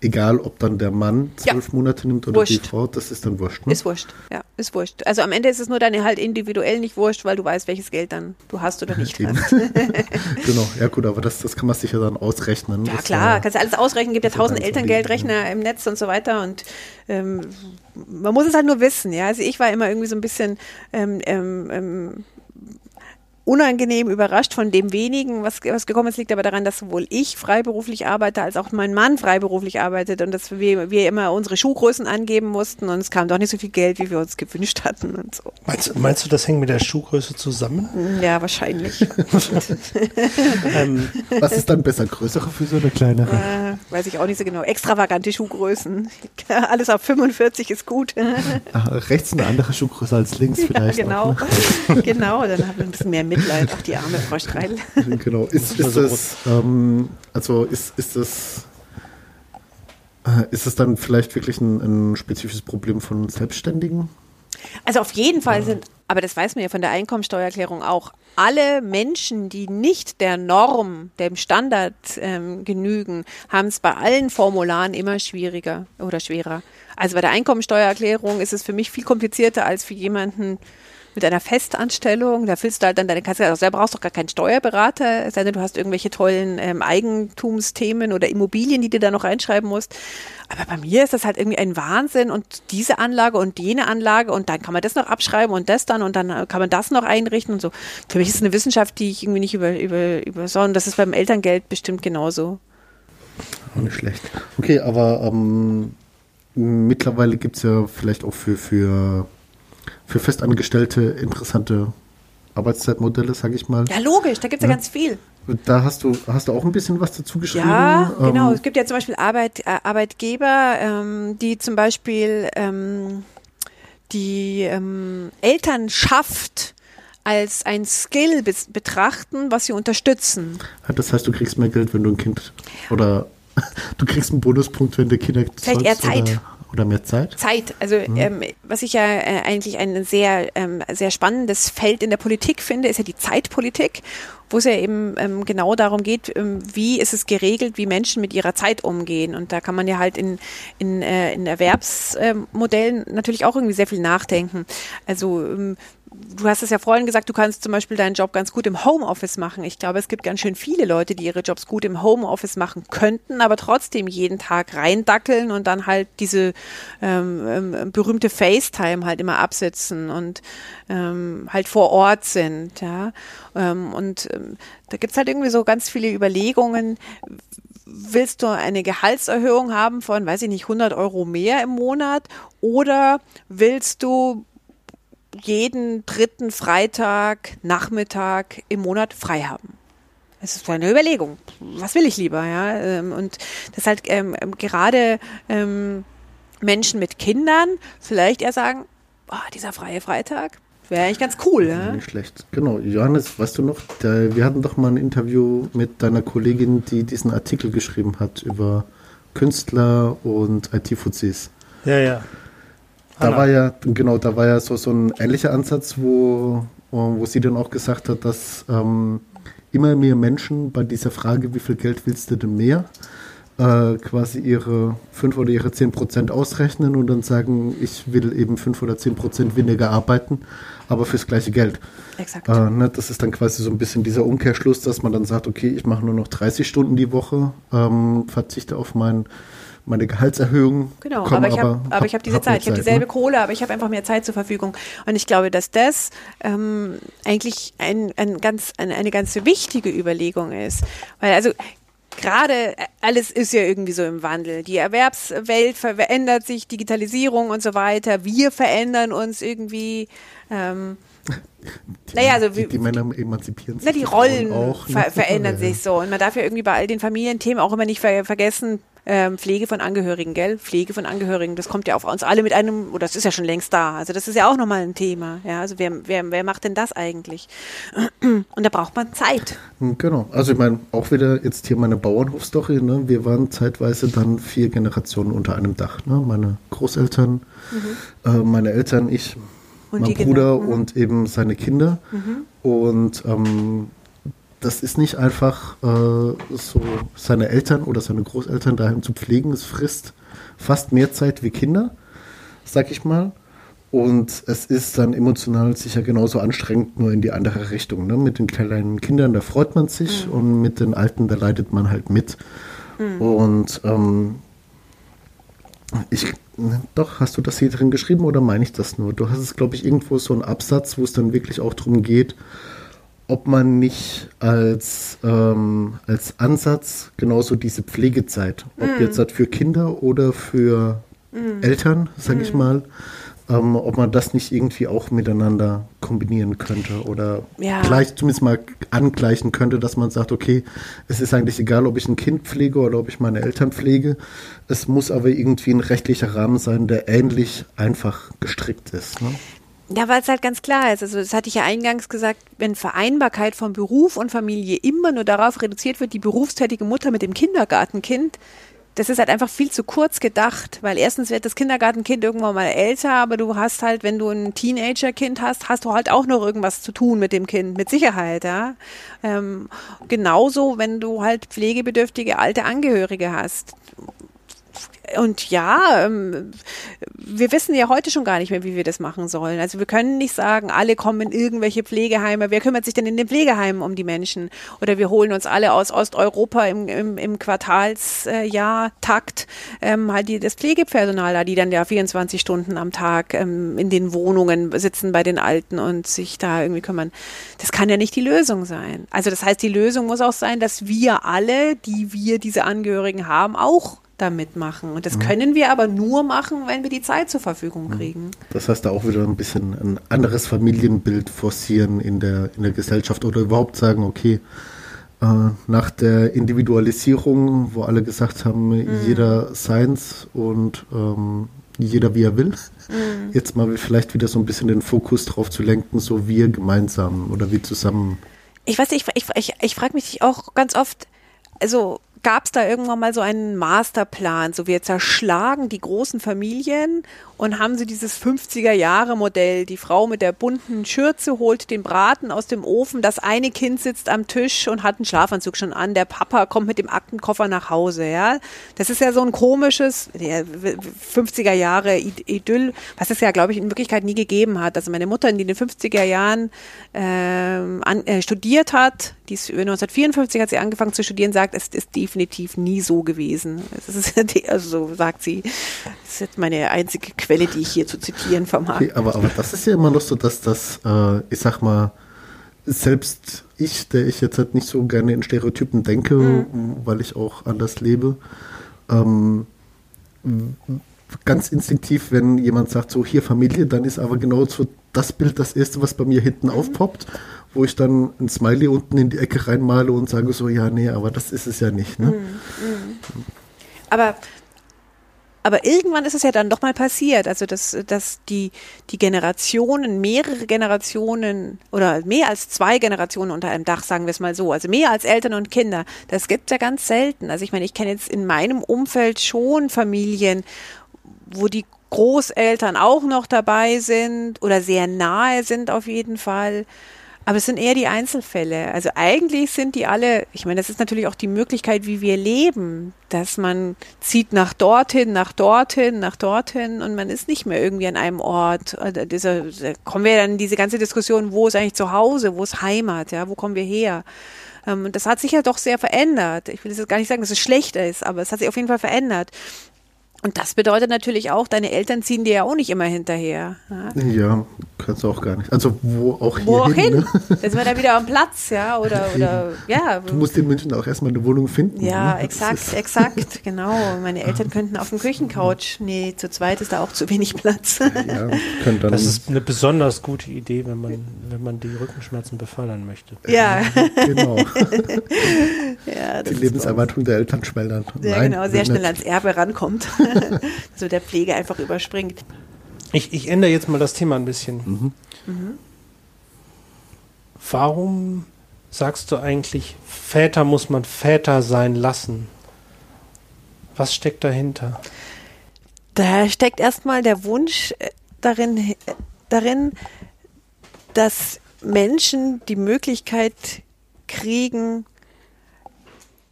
Egal, ob dann der Mann zwölf ja. Monate nimmt oder wurscht. die Frau, das ist dann wurscht. Ne? Ist wurscht, ja, ist wurscht. Also am Ende ist es nur dann halt individuell nicht wurscht, weil du weißt, welches Geld dann du hast oder nicht hast. genau, ja gut, aber das, das kann man sich ja dann ausrechnen. Ja klar, war, kannst du alles ausrechnen, gibt ja tausend Elterngeldrechner im Netz und so weiter und ähm, man muss es halt nur wissen, ja. Also ich war immer irgendwie so ein bisschen ähm, ähm, ähm unangenehm überrascht von dem wenigen, was, was gekommen ist. Liegt aber daran, dass sowohl ich freiberuflich arbeite, als auch mein Mann freiberuflich arbeitet und dass wir, wir immer unsere Schuhgrößen angeben mussten und es kam doch nicht so viel Geld, wie wir uns gewünscht hatten und so. Meinst, meinst du, das hängt mit der Schuhgröße zusammen? Ja, wahrscheinlich. ähm, was ist dann besser, größere Füße oder kleinere? Äh, weiß ich auch nicht so genau. Extravagante Schuhgrößen. Alles auf 45 ist gut. Ach, rechts eine andere Schuhgröße als links vielleicht. Ja, genau. Auch, ne? genau, dann haben wir ein bisschen mehr Mitleid. Auch die arme Frau Streidel. Genau. Ist, ist das, ähm, also ist, ist das, äh, ist es dann vielleicht wirklich ein, ein spezifisches Problem von Selbstständigen? Also auf jeden Fall sind, aber das weiß man ja von der Einkommensteuererklärung auch, alle Menschen, die nicht der Norm, dem Standard ähm, genügen, haben es bei allen Formularen immer schwieriger oder schwerer. Also bei der Einkommensteuererklärung ist es für mich viel komplizierter als für jemanden, mit einer Festanstellung, da füllst du halt dann deine Kasse, also da brauchst du auch gar keinen Steuerberater, es sei denn, du hast irgendwelche tollen ähm, Eigentumsthemen oder Immobilien, die du da noch reinschreiben musst. Aber bei mir ist das halt irgendwie ein Wahnsinn und diese Anlage und jene Anlage und dann kann man das noch abschreiben und das dann und dann äh, kann man das noch einrichten und so. Für mich ist es eine Wissenschaft, die ich irgendwie nicht über, über, über so, und das ist beim Elterngeld bestimmt genauso. Auch nicht schlecht. Okay, aber ähm, mittlerweile gibt es ja vielleicht auch für, für für Festangestellte interessante Arbeitszeitmodelle, sage ich mal. Ja, logisch, da gibt es ja. ja. ganz viel. Da hast du, hast du auch ein bisschen was dazu geschrieben. Ja, genau. Ähm, es gibt ja zum Beispiel Arbeit, äh, Arbeitgeber, ähm, die zum Beispiel ähm, die ähm, Elternschaft als ein Skill betrachten, was sie unterstützen. Das heißt, du kriegst mehr Geld, wenn du ein Kind oder du kriegst einen Bonuspunkt, wenn du Kinder Vielleicht eher Zeit. Oder? Oder mehr Zeit? Zeit. Also mhm. ähm, was ich ja äh, eigentlich ein sehr, ähm, sehr spannendes Feld in der Politik finde, ist ja die Zeitpolitik, wo es ja eben ähm, genau darum geht, ähm, wie ist es geregelt, wie Menschen mit ihrer Zeit umgehen. Und da kann man ja halt in, in, äh, in Erwerbsmodellen natürlich auch irgendwie sehr viel nachdenken. Also ähm, du hast es ja vorhin gesagt, du kannst zum Beispiel deinen Job ganz gut im Homeoffice machen. Ich glaube, es gibt ganz schön viele Leute, die ihre Jobs gut im Homeoffice machen könnten, aber trotzdem jeden Tag reindackeln und dann halt diese ähm, ähm, berühmte FaceTime halt immer absitzen und ähm, halt vor Ort sind. Ja? Ähm, und ähm, da gibt's halt irgendwie so ganz viele Überlegungen, willst du eine Gehaltserhöhung haben von, weiß ich nicht, 100 Euro mehr im Monat oder willst du jeden dritten Freitag, Nachmittag im Monat frei haben. Es ist eine Überlegung. Was will ich lieber, ja? Ähm, und das halt ähm, ähm, gerade ähm, Menschen mit Kindern vielleicht eher sagen, oh, dieser freie Freitag wäre eigentlich ganz cool, ja? Nicht schlecht. Genau. Johannes, weißt du noch, der, wir hatten doch mal ein Interview mit deiner Kollegin, die diesen Artikel geschrieben hat über Künstler und IT-Fuzis. Ja, ja. Da war ja, genau, da war ja so, so ein ähnlicher Ansatz, wo, wo sie dann auch gesagt hat, dass ähm, immer mehr Menschen bei dieser Frage, wie viel Geld willst du denn mehr, äh, quasi ihre 5 oder ihre 10 Prozent ausrechnen und dann sagen, ich will eben 5 oder 10 Prozent weniger arbeiten, aber fürs gleiche Geld. Exakt. Äh, ne, das ist dann quasi so ein bisschen dieser Umkehrschluss, dass man dann sagt, okay, ich mache nur noch 30 Stunden die Woche, ähm, verzichte auf meinen meine Gehaltserhöhung. Genau, aber ich habe ich habe diese hab Zeit, ich habe dieselbe ne? Kohle, aber ich habe einfach mehr Zeit zur Verfügung. Und ich glaube, dass das ähm, eigentlich ein, ein ganz, eine, eine ganz wichtige Überlegung ist. Weil also gerade alles ist ja irgendwie so im Wandel. Die Erwerbswelt verändert sich, Digitalisierung und so weiter. Wir verändern uns irgendwie. Ähm, die, naja, also die, die Männer emanzipieren sich. Na, die, die Rollen auch, ne? ver verändern sich so. Und man darf ja irgendwie bei all den Familienthemen auch immer nicht ver vergessen, ähm, Pflege von Angehörigen, gell? Pflege von Angehörigen, das kommt ja auf uns alle mit einem, oder das ist ja schon längst da. Also das ist ja auch nochmal ein Thema. Ja, also wer, wer, wer macht denn das eigentlich? Und da braucht man Zeit. Hm, genau. Also ich meine, auch wieder jetzt hier meine Bauernhofstory, ne? Wir waren zeitweise dann vier Generationen unter einem Dach. Ne? Meine Großeltern, mhm. äh, meine Eltern, ich, und mein Bruder mhm. und eben seine Kinder. Mhm. Und ähm, das ist nicht einfach äh, so seine Eltern oder seine Großeltern daheim zu pflegen. Es frisst fast mehr Zeit wie Kinder, sag ich mal. Und es ist dann emotional sicher genauso anstrengend, nur in die andere Richtung. Ne? Mit den kleinen Kindern, da freut man sich mhm. und mit den Alten, da leidet man halt mit. Mhm. Und ähm, ich, ne, doch, hast du das hier drin geschrieben oder meine ich das nur? Du hast es, glaube ich, irgendwo so einen Absatz, wo es dann wirklich auch darum geht, ob man nicht als, ähm, als Ansatz genauso diese Pflegezeit, ob Mhm. jetzt halt für Kinder oder für Eltern, sage Mhm. ich mal, ähm, ob man das nicht irgendwie auch miteinander kombinieren könnte oder Ja. gleich zumindest mal angleichen könnte, dass man sagt, okay, es ist eigentlich egal, ob ich ein Kind pflege oder ob ich meine Eltern pflege. Es muss aber irgendwie ein rechtlicher Rahmen sein, der ähnlich einfach gestrickt ist. Ne? Ja, weil es halt ganz klar ist. Also, das hatte ich ja eingangs gesagt, wenn Vereinbarkeit von Beruf und Familie immer nur darauf reduziert wird, die berufstätige Mutter mit dem Kindergartenkind, das ist halt einfach viel zu kurz gedacht, weil erstens wird das Kindergartenkind irgendwann mal älter, aber du hast halt, wenn du ein Teenagerkind hast, hast du halt auch noch irgendwas zu tun mit dem Kind, mit Sicherheit, ja. Ähm, genauso, wenn du halt pflegebedürftige alte Angehörige hast. Und ja, ähm, wir wissen ja heute schon gar nicht mehr, wie wir das machen sollen. Also wir können nicht sagen, alle kommen in irgendwelche Pflegeheime. Wer kümmert sich denn in den Pflegeheimen um die Menschen? Oder wir holen uns alle aus Osteuropa im, im, im Quartalsjahr-Takt ähm, halt die, das Pflegepersonal da, die dann ja 24 Stunden am Tag ähm, in den Wohnungen sitzen bei den Alten und sich da irgendwie kümmern. Das kann ja nicht die Lösung sein. Also das heißt, die Lösung muss auch sein, dass wir alle, die wir diese Angehörigen haben, auch da mitmachen. Und das können wir aber nur machen, wenn wir die Zeit zur Verfügung kriegen. Das heißt, da auch wieder ein bisschen ein anderes Familienbild forcieren in der, in der Gesellschaft oder überhaupt sagen, okay, äh, nach der Individualisierung, wo alle gesagt haben, jeder seins und ähm, jeder wie er will, jetzt mal vielleicht wieder so ein bisschen den Fokus drauf zu lenken, so wir gemeinsam oder wir zusammen. Ich weiß nicht, ich, ich, ich, ich frage mich auch ganz oft, also gab es da irgendwann mal so einen Masterplan, so wir zerschlagen die großen Familien und haben sie dieses 50er-Jahre-Modell, die Frau mit der bunten Schürze holt den Braten aus dem Ofen, das eine Kind sitzt am Tisch und hat einen Schlafanzug schon an, der Papa kommt mit dem Aktenkoffer nach Hause, ja. Das ist ja so ein komisches, ja, 50er Jahre Idyll, was es ja, glaube ich, in Wirklichkeit nie gegeben hat. Also meine Mutter, die in den 50er Jahren ähm, äh, studiert hat, die ist, 1954 hat sie angefangen zu studieren, sagt, es ist definitiv nie so gewesen. Es ist, also so sagt sie, das ist jetzt meine einzige Quelle, die ich hier zu zitieren vermag. Okay, aber, aber das ist ja immer noch so, dass das, äh, ich sag mal, selbst ich, der ich jetzt halt nicht so gerne in Stereotypen denke, Mhm. weil ich auch anders lebe, ähm, ganz instinktiv, wenn jemand sagt, so hier Familie, dann ist aber genau so das Bild das erste, was bei mir hinten aufpoppt, wo ich dann ein Smiley unten in die Ecke reinmale und sage so, ja, nee, aber das ist es ja nicht. Ne? Aber aber irgendwann ist es ja dann doch mal passiert, also dass, dass die, die Generationen, mehrere Generationen oder mehr als zwei Generationen unter einem Dach, sagen wir es mal so, also mehr als Eltern und Kinder, das gibt ja ganz selten. Also ich meine, ich kenne jetzt in meinem Umfeld schon Familien, wo die Großeltern auch noch dabei sind oder sehr nahe sind auf jeden Fall. Aber es sind eher die Einzelfälle. Also eigentlich sind die alle, ich meine, das ist natürlich auch die Möglichkeit, wie wir leben, dass man zieht nach dorthin, nach dorthin, nach dorthin und man ist nicht mehr irgendwie an einem Ort. Dieser, da kommen wir dann in diese ganze Diskussion, wo ist eigentlich zu Hause, wo ist Heimat, ja, wo kommen wir her? Und das hat sich ja doch sehr verändert. Ich will jetzt gar nicht sagen, dass es schlechter ist, aber es hat sich auf jeden Fall verändert. Und das bedeutet natürlich auch, deine Eltern ziehen dir ja auch nicht immer hinterher. Ja, ja kannst du auch gar nicht. Also wo auch Wo auch hin. hin? Ne? Da sind wir da wieder am Platz, ja, oder, oder, ja. Du musst in München auch erstmal eine Wohnung finden. Ja, ne? Exakt, exakt, genau. Meine Eltern könnten auf dem Küchencouch. Nee, zu zweit ist da auch zu wenig Platz. Ja, könnt dann, Das ist eine besonders gute Idee, wenn man, wenn man die Rückenschmerzen befördern möchte. ja, genau. ja, Die Lebenserwartung der Eltern schmälern. Nein, genau, sehr schnell nicht. ans Erbe rankommt. so der Pflege einfach überspringt. Ich, ich ändere jetzt mal das Thema ein bisschen. Warum sagst du eigentlich, Väter muss man Väter sein lassen? Was steckt dahinter? Da steckt erstmal der Wunsch äh, darin, äh, darin, dass Menschen die Möglichkeit kriegen,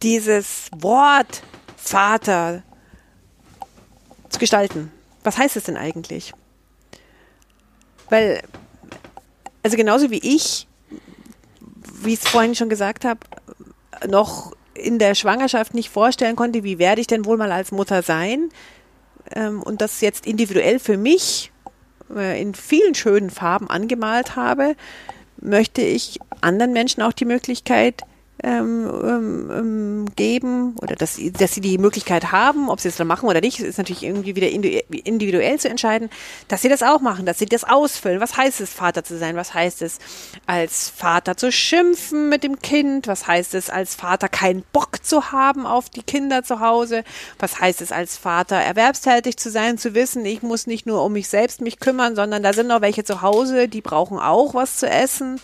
dieses Wort Vater zu gestalten. Was heißt es denn eigentlich? Weil, also genauso wie ich, wie ich es vorhin schon gesagt habe, noch in der Schwangerschaft nicht vorstellen konnte, wie werde ich denn wohl mal als Mutter sein, ähm, und das jetzt individuell für mich äh, in vielen schönen Farben angemalt habe, möchte ich anderen Menschen auch die Möglichkeit ähm, ähm, ähm, geben oder dass, dass sie die Möglichkeit haben, ob sie es dann machen oder nicht, ist natürlich irgendwie wieder individuell zu entscheiden, dass sie das auch machen, dass sie das ausfüllen. Was heißt es, Vater zu sein? Was heißt es, als Vater zu schimpfen mit dem Kind? Was heißt es, als Vater keinen Bock zu haben auf die Kinder zu Hause? Was heißt es, als Vater erwerbstätig zu sein, zu wissen, ich muss nicht nur um mich selbst mich kümmern, sondern da sind noch welche zu Hause, die brauchen auch was zu essen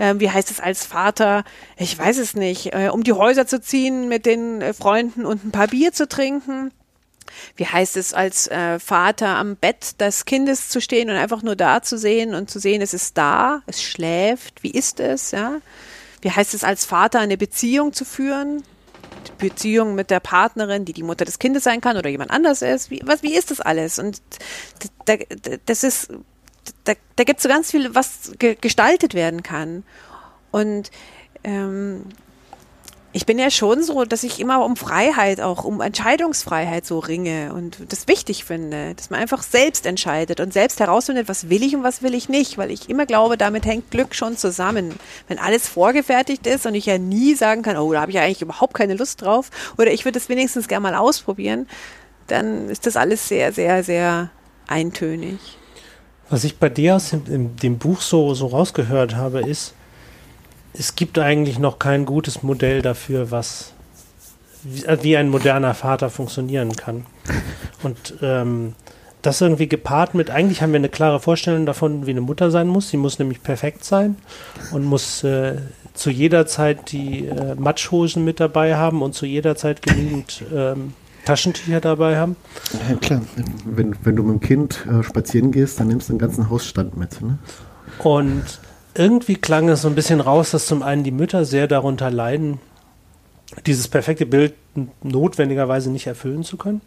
äh, wie heißt es als Vater, ich weiß es nicht, äh, um die Häuser zu ziehen mit den äh, Freunden und ein paar Bier zu trinken. Wie heißt es als äh, Vater am Bett des Kindes zu stehen und einfach nur da zu sehen und zu sehen, es ist da, es schläft, wie ist es, ja? Wie heißt es als Vater eine Beziehung zu führen? Beziehung mit der Partnerin, die die Mutter des Kindes sein kann oder jemand anders ist. Wie, was, wie ist das alles? Und das ist da, da gibt es so ganz viel, was ge gestaltet werden kann. Und ähm, ich bin ja schon so, dass ich immer um Freiheit, auch um Entscheidungsfreiheit so ringe und das wichtig finde, dass man einfach selbst entscheidet und selbst herausfindet, was will ich und was will ich nicht, weil ich immer glaube, damit hängt Glück schon zusammen. Wenn alles vorgefertigt ist und ich ja nie sagen kann, oh, da habe ich ja eigentlich überhaupt keine Lust drauf oder ich würde es wenigstens gerne mal ausprobieren, dann ist das alles sehr, sehr, sehr eintönig. Was ich bei dir aus dem, dem Buch so, so rausgehört habe, ist, es gibt eigentlich noch kein gutes Modell dafür, was wie, wie ein moderner Vater funktionieren kann. Und ähm, das irgendwie gepaart mit, eigentlich haben wir eine klare Vorstellung davon, wie eine Mutter sein muss. Sie muss nämlich perfekt sein und muss äh, zu jeder Zeit die äh, Matschhosen mit dabei haben und zu jeder Zeit genügend ähm, Taschentücher dabei haben? Ja, klar. Wenn, wenn du mit dem Kind äh, spazieren gehst, dann nimmst du den ganzen Hausstand mit. Ne? Und irgendwie klang es so ein bisschen raus, dass zum einen die Mütter sehr darunter leiden, dieses perfekte Bild notwendigerweise nicht erfüllen zu können.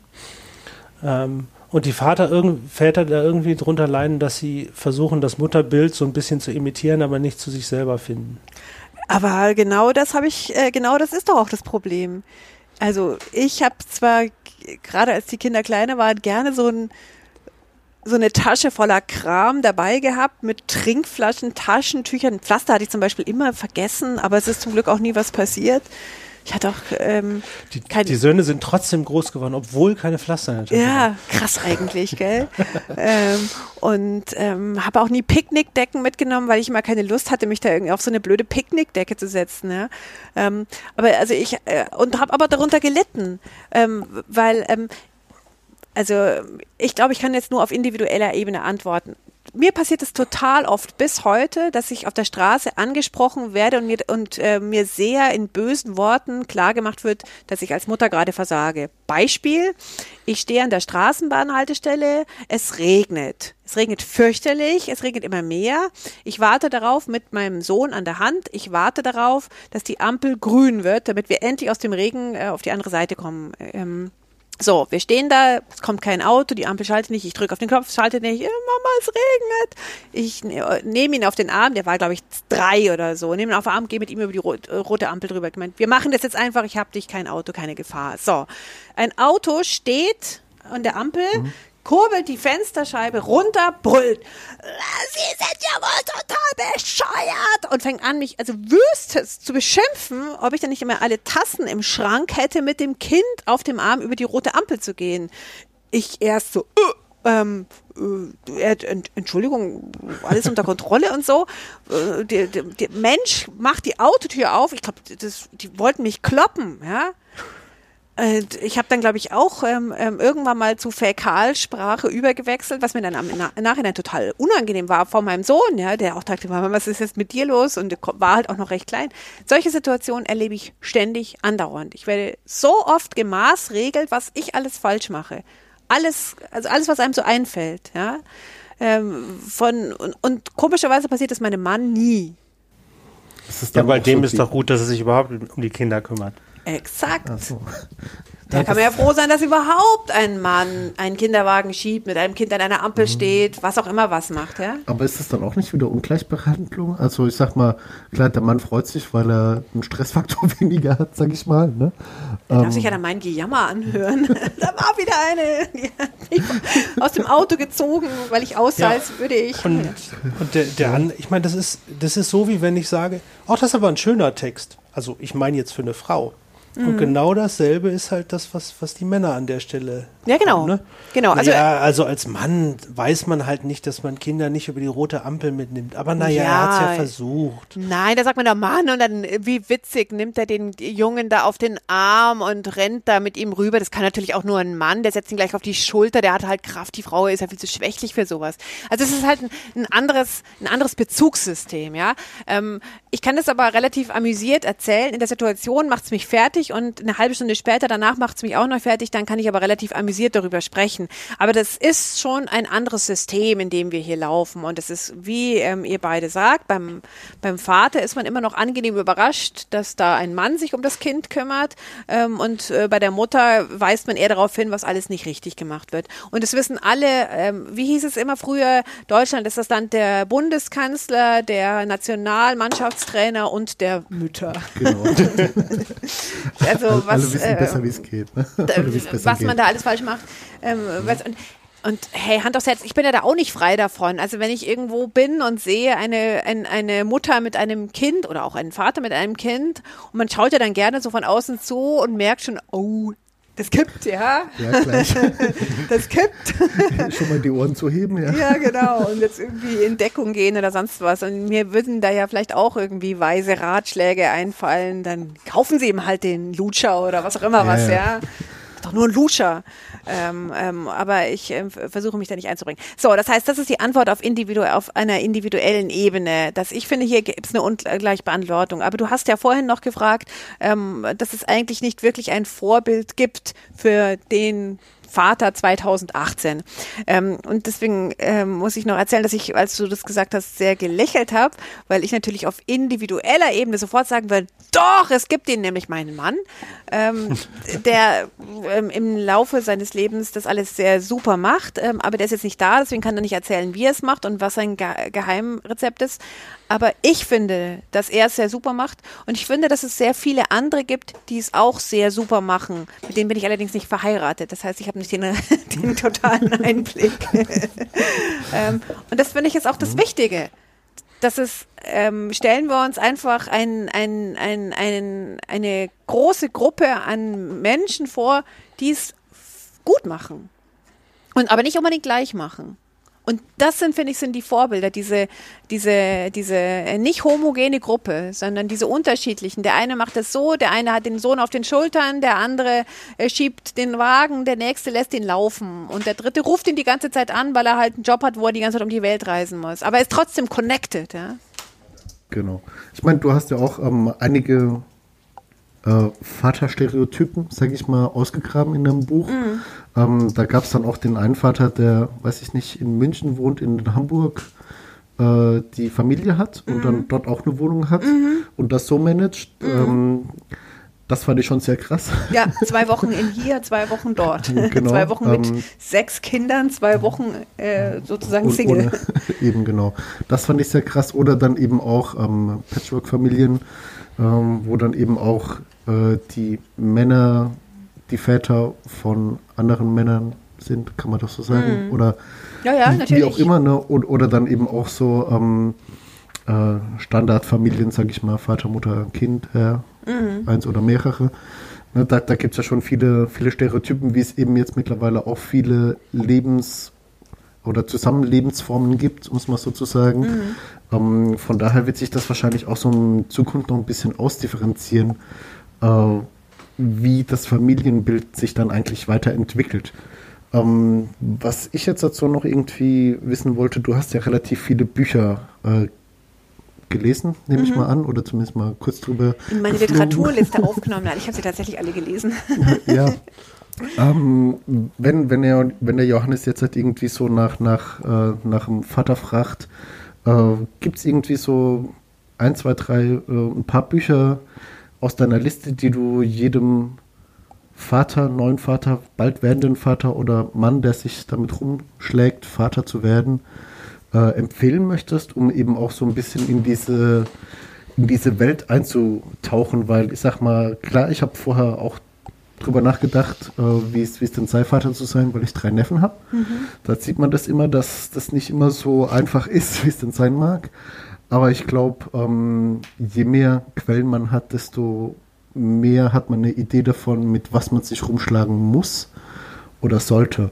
Ähm, und die Vater Väter da irgendwie drunter leiden, dass sie versuchen, das Mutterbild so ein bisschen zu imitieren, aber nicht zu sich selber finden. Aber genau das habe ich, äh, genau das ist doch auch das Problem. Also ich habe zwar gerade als die Kinder kleiner waren gerne so ein so eine Tasche voller Kram dabei gehabt mit Trinkflaschen, Taschentüchern, Pflaster hatte ich zum Beispiel immer vergessen, aber es ist zum Glück auch nie was passiert. Ich hatte auch ähm, die, die, Söhne sind trotzdem groß geworden, obwohl keine Pflaster natürlich. Ja, krass eigentlich, gell? ähm, und ähm, habe auch nie Picknickdecken mitgenommen, weil ich immer keine Lust hatte, mich da irgendwie auf so eine blöde Picknickdecke zu setzen. Ja? Ähm, aber also ich äh, und habe aber darunter gelitten, ähm, weil ähm, also ich glaube, ich kann jetzt nur auf individueller Ebene antworten mir passiert es total oft bis heute, dass ich auf der Straße angesprochen werde und mir, und, äh, mir sehr in bösen Worten klargemacht wird, dass ich als Mutter gerade versage. Beispiel, ich stehe an der Straßenbahnhaltestelle, es regnet. Es regnet fürchterlich, es regnet immer mehr. Ich warte darauf mit meinem Sohn an der Hand, ich warte darauf, dass die Ampel grün wird, damit wir endlich aus dem Regen äh, auf die andere Seite kommen. Ähm, so, wir stehen da, es kommt kein Auto, die Ampel schaltet nicht, ich drücke auf den Knopf, schaltet nicht, Mama, es regnet. Ich ne, nehme ihn auf den Arm, der war, glaube ich, drei oder so, nehme ihn auf den Arm, gehe mit ihm über die äh, rote Ampel drüber. Ich meine, wir machen das jetzt einfach, ich habe dich, kein Auto, keine Gefahr. So, ein Auto steht an der Ampel, mhm kurbelt die Fensterscheibe runter, brüllt, Sie sind ja wohl total bescheuert und fängt an, mich also wüstest zu beschimpfen, ob ich dann nicht immer alle Tassen im Schrank hätte, mit dem Kind auf dem Arm über die rote Ampel zu gehen. Ich erst so, uh, ähm, äh, Entschuldigung, alles unter Kontrolle und so. Äh, der, der, der Mensch macht die Autotür auf. Ich glaube, die wollten mich kloppen, ja. Und ich habe dann, glaube ich, auch ähm, ähm, irgendwann mal zu Fäkalsprache übergewechselt, was mir dann am Na Nachhinein total unangenehm war vor meinem Sohn, ja, der auch dachte, Mama, was ist jetzt mit dir los? Und war halt auch noch recht klein. Solche Situationen erlebe ich ständig andauernd. Ich werde so oft gemaßregelt, was ich alles falsch mache. Alles, also alles, was einem so einfällt, ja. Ähm, von, und, und komischerweise passiert das meinem Mann nie. ja, bei dem ist doch gut, dass er sich überhaupt um die Kinder kümmert. Exakt. Ach so. Da kann man ja froh sein, dass überhaupt ein Mann einen Kinderwagen schiebt, mit einem Kind an einer Ampel mhm. steht, was auch immer was macht, ja? Aber ist das dann auch nicht wieder Ungleichbehandlung? Also ich sag mal, klar, der Mann freut sich, weil er einen Stressfaktor weniger hat, sag ich mal. Ne? Er darf ähm, sich ja dann mein Gejammer anhören. da war wieder eine die aus dem Auto gezogen, weil ich aussah, ja. als würde ich. Und, und der, der ich meine, das ist, das ist so, wie wenn ich sage, oh, das ist aber ein schöner Text. Also ich meine jetzt für eine Frau. Mhm. Und genau dasselbe ist halt das, was, was die Männer an der Stelle. Ja, genau. Ne? genau. Also, ja, also als Mann weiß man halt nicht, dass man Kinder nicht über die rote Ampel mitnimmt. Aber naja, ja, er hat es ja versucht. Nein, da sagt man der Mann und dann, wie witzig, nimmt er den Jungen da auf den Arm und rennt da mit ihm rüber. Das kann natürlich auch nur ein Mann, der setzt ihn gleich auf die Schulter, der hat halt Kraft. Die Frau ist ja viel zu schwächlich für sowas. Also es ist halt ein, ein anderes, ein anderes Bezugssystem, ja. Ähm, ich kann das aber relativ amüsiert erzählen. In der Situation macht es mich fertig fertig und eine halbe Stunde später, danach macht es mich auch noch fertig, dann kann ich aber relativ amüsiert darüber sprechen. Aber das ist schon ein anderes System, in dem wir hier laufen. Und es ist, wie ähm, ihr beide sagt, beim, beim Vater ist man immer noch angenehm überrascht, dass da ein Mann sich um das Kind kümmert. Ähm, und äh, bei der Mutter weist man eher darauf hin, was alles nicht richtig gemacht wird. Und es wissen alle, ähm, wie hieß es immer früher, Deutschland ist das Land der Bundeskanzler, der Nationalmannschaftstrainer und der Mütter. Genau. Also was, alle wissen äh, besser, wie es geht. Ne? was man da alles falsch macht. Ähm, mhm. was, und, und hey, Hand aufs Herz, ich bin ja da auch nicht frei davon. Also wenn ich irgendwo bin und sehe eine, ein, eine Mutter mit einem Kind oder auch einen Vater mit einem Kind und man schaut ja dann gerne so von außen zu und merkt schon, oh, das kippt, ja. Ja, gleich. das kippt. Schon mal die Ohren zu heben, ja. Ja, genau. Und jetzt irgendwie in Deckung gehen oder sonst was. Und mir würden da ja vielleicht auch irgendwie weise Ratschläge einfallen. Dann kaufen sie eben halt den Lutscher oder was auch immer ja, was, ja. ja. Doch nur ein Lutscher. Ähm, ähm, aber ich äh, versuche mich da nicht einzubringen. So, das heißt, das ist die Antwort auf, individu auf einer individuellen Ebene. Dass ich finde, hier gibt es eine Ungleichbeantwortung. Aber du hast ja vorhin noch gefragt, ähm, dass es eigentlich nicht wirklich ein Vorbild gibt für den Vater 2018. Ähm, und deswegen ähm, muss ich noch erzählen, dass ich, als du das gesagt hast, sehr gelächelt habe, weil ich natürlich auf individueller Ebene sofort sagen würde, doch, es gibt ihn nämlich meinen Mann, ähm, der ähm, im Laufe seines Lebens das alles sehr super macht, ähm, aber der ist jetzt nicht da, deswegen kann er nicht erzählen, wie er es macht und was sein Ge Geheimrezept ist. Aber ich finde, dass er es sehr super macht. Und ich finde, dass es sehr viele andere gibt, die es auch sehr super machen. Mit denen bin ich allerdings nicht verheiratet. Das heißt, ich habe nicht den, den totalen Einblick. ähm, und das finde ich ist auch das mhm. Wichtige. Dass es, ähm, stellen wir uns einfach ein, ein, ein, ein, eine große Gruppe an Menschen vor, die es gut machen. Und aber nicht unbedingt gleich machen. Und das sind, finde ich, sind die Vorbilder, diese, diese, diese äh, nicht homogene Gruppe, sondern diese unterschiedlichen. Der eine macht es so, der eine hat den Sohn auf den Schultern, der andere äh, schiebt den Wagen, der nächste lässt ihn laufen und der dritte ruft ihn die ganze Zeit an, weil er halt einen Job hat, wo er die ganze Zeit um die Welt reisen muss. Aber er ist trotzdem connected, ja. Genau. Ich meine, du hast ja auch ähm, einige äh, Vaterstereotypen, sage ich mal, ausgegraben in einem Buch. Mhm. Ähm, da gab es dann auch den einen Vater, der, weiß ich nicht, in München wohnt, in Hamburg äh, die Familie hat mhm. und dann dort auch eine Wohnung hat mhm. und das so managt. Mhm. Ähm, das fand ich schon sehr krass. Ja, zwei Wochen in hier, zwei Wochen dort. Genau, zwei Wochen mit ähm, sechs Kindern, zwei Wochen äh, sozusagen Single. Ohne, eben genau. Das fand ich sehr krass. Oder dann eben auch ähm, Patchwork-Familien, ähm, wo dann eben auch äh, die Männer, die Väter von anderen Männern sind, kann man das so sagen? Mhm. Oder ja, ja, wie, wie, auch immer, ne? Und, oder dann eben auch so ähm, äh, Standardfamilien, sag ich mal, Vater, Mutter, Kind, äh, mhm. eins oder mehrere. Ne, da da gibt es ja schon viele, viele Stereotypen, wie es eben jetzt mittlerweile auch viele Lebens- oder Zusammenlebensformen gibt, muss man sozusagen. Mhm. Ähm, von daher wird sich das wahrscheinlich auch so in Zukunft noch ein bisschen ausdifferenzieren, äh, wie das Familienbild sich dann eigentlich weiterentwickelt. Ähm, was ich jetzt dazu noch irgendwie wissen wollte, du hast ja relativ viele Bücher äh, gelesen, nehme mhm. ich mal an, oder zumindest mal kurz drüber. In meine geflogen. Literaturliste aufgenommen, nein, ich habe sie tatsächlich alle gelesen. ja. Ähm, wenn, wenn, er, wenn der Johannes jetzt halt irgendwie so nach, nach, äh, nach dem Vater fragt, äh, gibt es irgendwie so ein, zwei, drei, äh, ein paar Bücher, aus deiner Liste, die du jedem Vater, neuen Vater, bald werdenden Vater oder Mann, der sich damit rumschlägt, Vater zu werden, äh, empfehlen möchtest, um eben auch so ein bisschen in diese, in diese Welt einzutauchen? Weil ich sag mal, klar, ich habe vorher auch drüber nachgedacht, äh, wie es denn sei, Vater zu sein, weil ich drei Neffen habe. Mhm. Da sieht man das immer, dass das nicht immer so einfach ist, wie es denn sein mag. Aber ich glaube, ähm, je mehr Quellen man hat, desto mehr hat man eine Idee davon, mit was man sich rumschlagen muss oder sollte.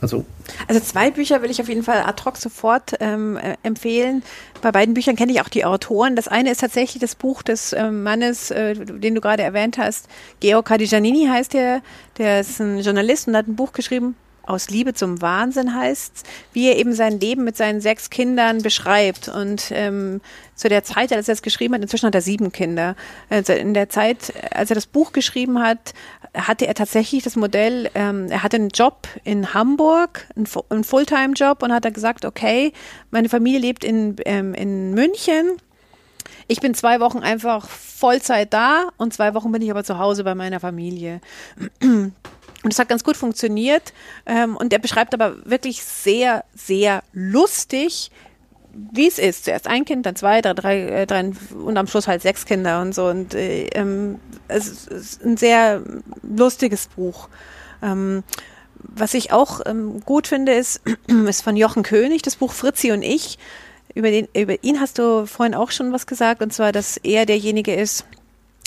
Also, also zwei Bücher will ich auf jeden Fall ad hoc sofort ähm, äh, empfehlen. Bei beiden Büchern kenne ich auch die Autoren. Das eine ist tatsächlich das Buch des äh, Mannes, äh, den du gerade erwähnt hast. Georg Kadijanini heißt der. Der ist ein Journalist und hat ein Buch geschrieben, aus Liebe zum Wahnsinn heißt, wie er eben sein Leben mit seinen sechs Kindern beschreibt. Und ähm, zu der Zeit, als er es geschrieben hat, inzwischen hat er sieben Kinder. Also in der Zeit, als er das Buch geschrieben hat, hatte er tatsächlich das Modell, ähm, er hatte einen Job in Hamburg, einen, einen Fulltime-Job und hat er gesagt, okay, meine Familie lebt in, ähm, in München. Ich bin zwei Wochen einfach Vollzeit da und zwei Wochen bin ich aber zu Hause bei meiner Familie. Und es hat ganz gut funktioniert. Ähm, und er beschreibt aber wirklich sehr, sehr lustig, wie es ist. Zuerst ein Kind, dann zwei, dann drei, äh, drei und am Schluss halt sechs Kinder und so. Und äh, ähm, es ist ein sehr lustiges Buch. Ähm, was ich auch ähm, gut finde, ist, ist von Jochen König, das Buch Fritzi und ich. Über, den, über ihn hast du vorhin auch schon was gesagt, und zwar, dass er derjenige ist,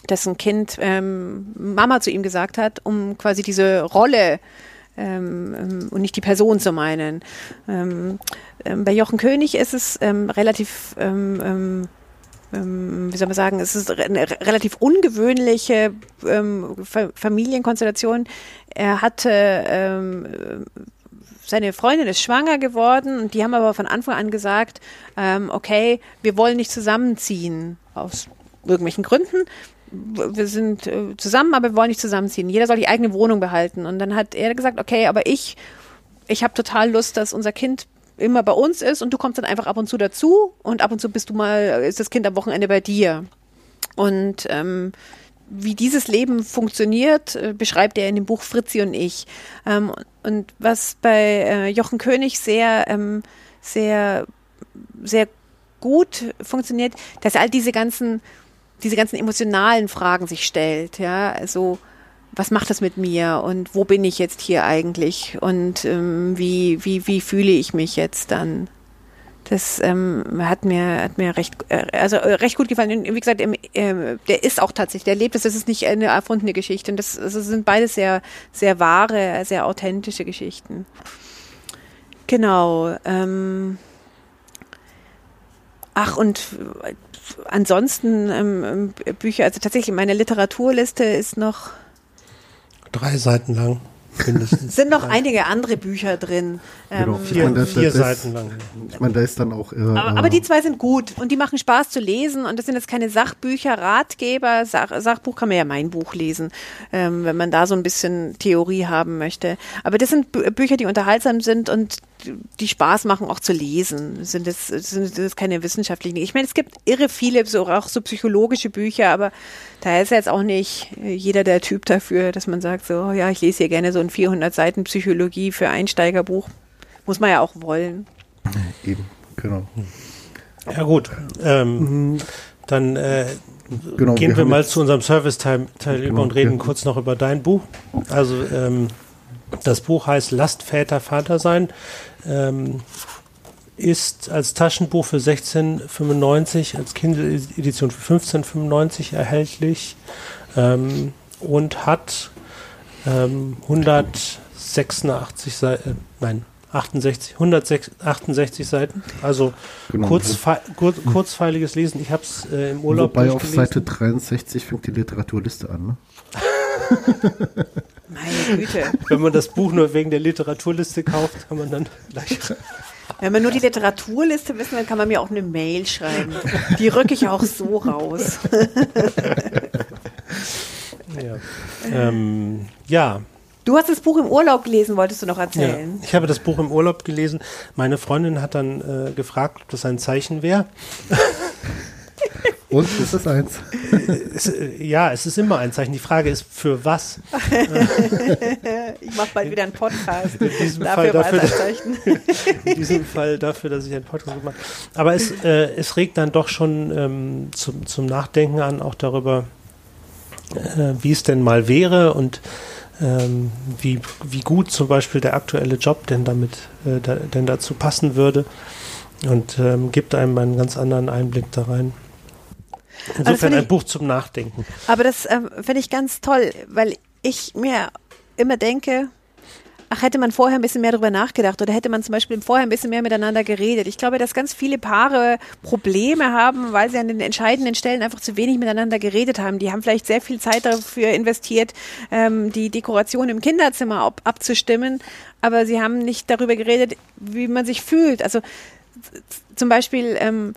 dessen Kind ähm, Mama zu ihm gesagt hat, um quasi diese Rolle ähm, ähm und nicht die Person zu meinen. Ähm, ähm, bei Jochen König ist es ähm, relativ, wie soll man sagen, es ist eine relativ ungewöhnliche Familienkonstellation. Er hatte seine Freundin ist schwanger geworden und die haben aber von Anfang an gesagt, ähm, okay, wir wollen nicht zusammenziehen aus irgendwelchen Gründen wir sind äh, zusammen, aber wir wollen nicht zusammenziehen. Jeder soll die eigene Wohnung behalten. Und dann hat er gesagt, okay, aber ich, ich habe total Lust, dass unser Kind immer bei uns ist und du kommst dann einfach ab und zu dazu und ab und zu bist du mal, ist das Kind am Wochenende bei dir. Und ähm, wie dieses Leben funktioniert, äh, beschreibt er in dem Buch Fritzi und ich. Ähm, und was bei äh, Jochen König sehr, ähm, sehr, sehr gut funktioniert, dass all diese ganzen diese ganzen emotionalen Fragen sich stellt, ja, also was macht das mit mir und wo bin ich jetzt hier eigentlich und ähm, wie, wie, wie fühle ich mich jetzt dann? Das ähm, hat mir hat mir recht äh, also äh, recht gut gefallen. Und wie gesagt, ähm, äh, der ist auch tatsächlich, der lebt es. Das ist nicht eine erfundene Geschichte. Und das, das sind beides sehr sehr wahre, sehr authentische Geschichten. Genau. Ähm, ach und ansonsten ähm, ähm, Bücher, also tatsächlich meine Literaturliste ist noch drei Seiten lang. Mindestens. sind noch einige andere Bücher drin. Genau, ähm, vier, meine, vier Seiten lang. Ich meine, da ist dann auch. Äh, aber, aber, die zwei sind gut und die machen Spaß zu lesen und das sind jetzt keine Sachbücher, Ratgeber. Sach, Sachbuch kann man ja mein Buch lesen, ähm, wenn man da so ein bisschen Theorie haben möchte. Aber das sind Bücher, die unterhaltsam sind und die Spaß machen, auch zu lesen. Sind das, sind das keine wissenschaftlichen Ich meine, es gibt irre viele, so, auch so psychologische Bücher, aber da ist jetzt auch nicht jeder der Typ dafür, dass man sagt, so, ja, ich lese hier gerne so ein 400 Seiten Psychologie für Einsteigerbuch. Muss man ja auch wollen. Eben, genau. Ja, gut. Ähm, dann äh, genau, gehen wir, wir mal zu unserem Service-Teil genau, über und reden ja. kurz noch über dein Buch. Also, ähm, das Buch heißt Lasst Väter Vater sein. Ähm, ist als Taschenbuch für 16,95, als Kindle-Edition für 15,95 erhältlich ähm, und hat ähm, 186 Seiten, äh, nein, 68, 168 Seiten, also genau. kurzfe kur kurzfeiliges Lesen. Ich habe es äh, im Urlaub Wobei auf Seite 63 fängt die Literaturliste an, ne? Meine Güte. Wenn man das Buch nur wegen der Literaturliste kauft, kann man dann gleich. Wenn man nur die Literaturliste wissen will, kann man mir auch eine Mail schreiben. Die rücke ich auch so raus. ja. Ähm, ja. Du hast das Buch im Urlaub gelesen, wolltest du noch erzählen? Ja, ich habe das Buch im Urlaub gelesen. Meine Freundin hat dann äh, gefragt, ob das ein Zeichen wäre. Und ist es eins? Es, äh, ja, es ist immer ein Zeichen. Die Frage ist, für was? ich mache bald wieder einen Podcast. In diesem Fall dafür, in diesem Fall dafür, dass ich einen Podcast mache. Aber es, äh, es regt dann doch schon ähm, zum, zum Nachdenken an, auch darüber, äh, wie es denn mal wäre und ähm, wie, wie gut zum Beispiel der aktuelle Job denn damit äh, da, denn dazu passen würde und ähm, gibt einem einen ganz anderen Einblick da rein. Insofern ein Buch zum Nachdenken. Aber das ähm, finde ich ganz toll, weil ich mir immer denke, ach, hätte man vorher ein bisschen mehr darüber nachgedacht oder hätte man zum Beispiel vorher ein bisschen mehr miteinander geredet. Ich glaube, dass ganz viele Paare Probleme haben, weil sie an den entscheidenden Stellen einfach zu wenig miteinander geredet haben. Die haben vielleicht sehr viel Zeit dafür investiert, ähm, die Dekoration im Kinderzimmer ab abzustimmen, aber sie haben nicht darüber geredet, wie man sich fühlt. Also zum Beispiel, ähm,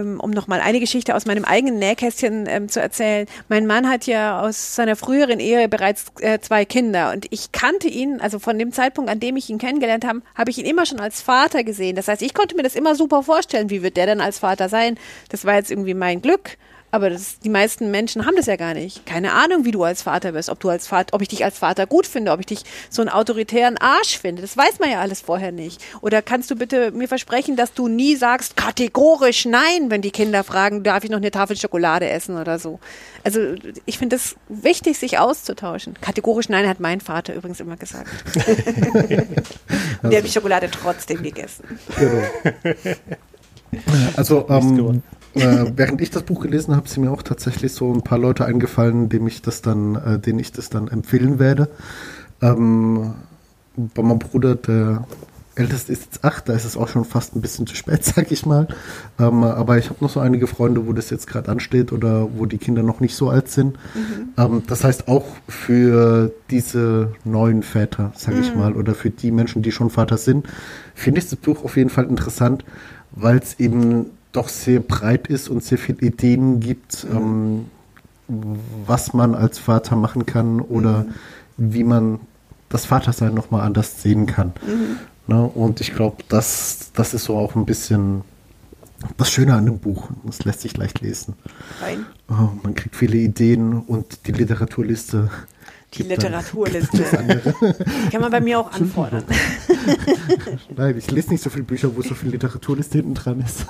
um nochmal eine Geschichte aus meinem eigenen Nähkästchen ähm, zu erzählen. Mein Mann hat ja aus seiner früheren Ehe bereits äh, zwei Kinder und ich kannte ihn, also von dem Zeitpunkt, an dem ich ihn kennengelernt habe, habe ich ihn immer schon als Vater gesehen. Das heißt, ich konnte mir das immer super vorstellen, wie wird der denn als Vater sein? Das war jetzt irgendwie mein Glück. Aber das, die meisten Menschen haben das ja gar nicht. Keine Ahnung, wie du als Vater bist, ob du als Vater, ob ich dich als Vater gut finde, ob ich dich so einen autoritären Arsch finde. Das weiß man ja alles vorher nicht. Oder kannst du bitte mir versprechen, dass du nie sagst kategorisch nein, wenn die Kinder fragen, darf ich noch eine Tafel Schokolade essen oder so. Also ich finde es wichtig, sich auszutauschen. Kategorisch nein hat mein Vater übrigens immer gesagt. Der hat die Schokolade trotzdem gegessen. Genau. Also ähm, äh, während ich das Buch gelesen habe, sind mir auch tatsächlich so ein paar Leute eingefallen, dem ich das dann, äh, denen ich das dann empfehlen werde. Ähm, bei meinem Bruder, der älteste ist jetzt acht, da ist es auch schon fast ein bisschen zu spät, sag ich mal. Ähm, aber ich habe noch so einige Freunde, wo das jetzt gerade ansteht oder wo die Kinder noch nicht so alt sind. Mhm. Ähm, das heißt auch für diese neuen Väter, sag mhm. ich mal, oder für die Menschen, die schon Vater sind, finde ich das Buch auf jeden Fall interessant, weil es eben doch sehr breit ist und sehr viele Ideen gibt, mhm. ähm, was man als Vater machen kann oder mhm. wie man das Vatersein nochmal anders sehen kann. Mhm. Ne? Und ich glaube, das, das ist so auch ein bisschen das Schöne an dem Buch. Das lässt sich leicht lesen. Oh, man kriegt viele Ideen und die Literaturliste die Literaturliste. Kann man bei mir auch anfordern. Nein, ich lese nicht so viele Bücher, wo so viel Literaturliste hinten dran ist.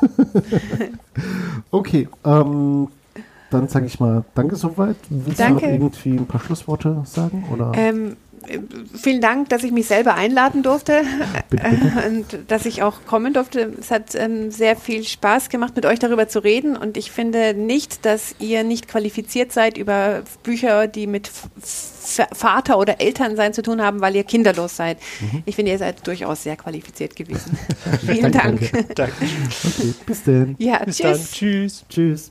okay, ähm, dann sage ich mal Danke soweit. Willst Danke. du noch irgendwie ein paar Schlussworte sagen? Oder? Ähm, vielen Dank, dass ich mich selber einladen durfte bitte, bitte. und dass ich auch kommen durfte. Es hat ähm, sehr viel Spaß gemacht, mit euch darüber zu reden und ich finde nicht, dass ihr nicht qualifiziert seid über Bücher, die mit Vater oder Elternsein zu tun haben, weil ihr kinderlos seid. Mhm. Ich finde, ihr seid durchaus sehr qualifiziert gewesen. Vielen Dank. Danke. Danke. Okay, bis dann. Ja, bis tschüss. Dann. Tschüss. Tschüss.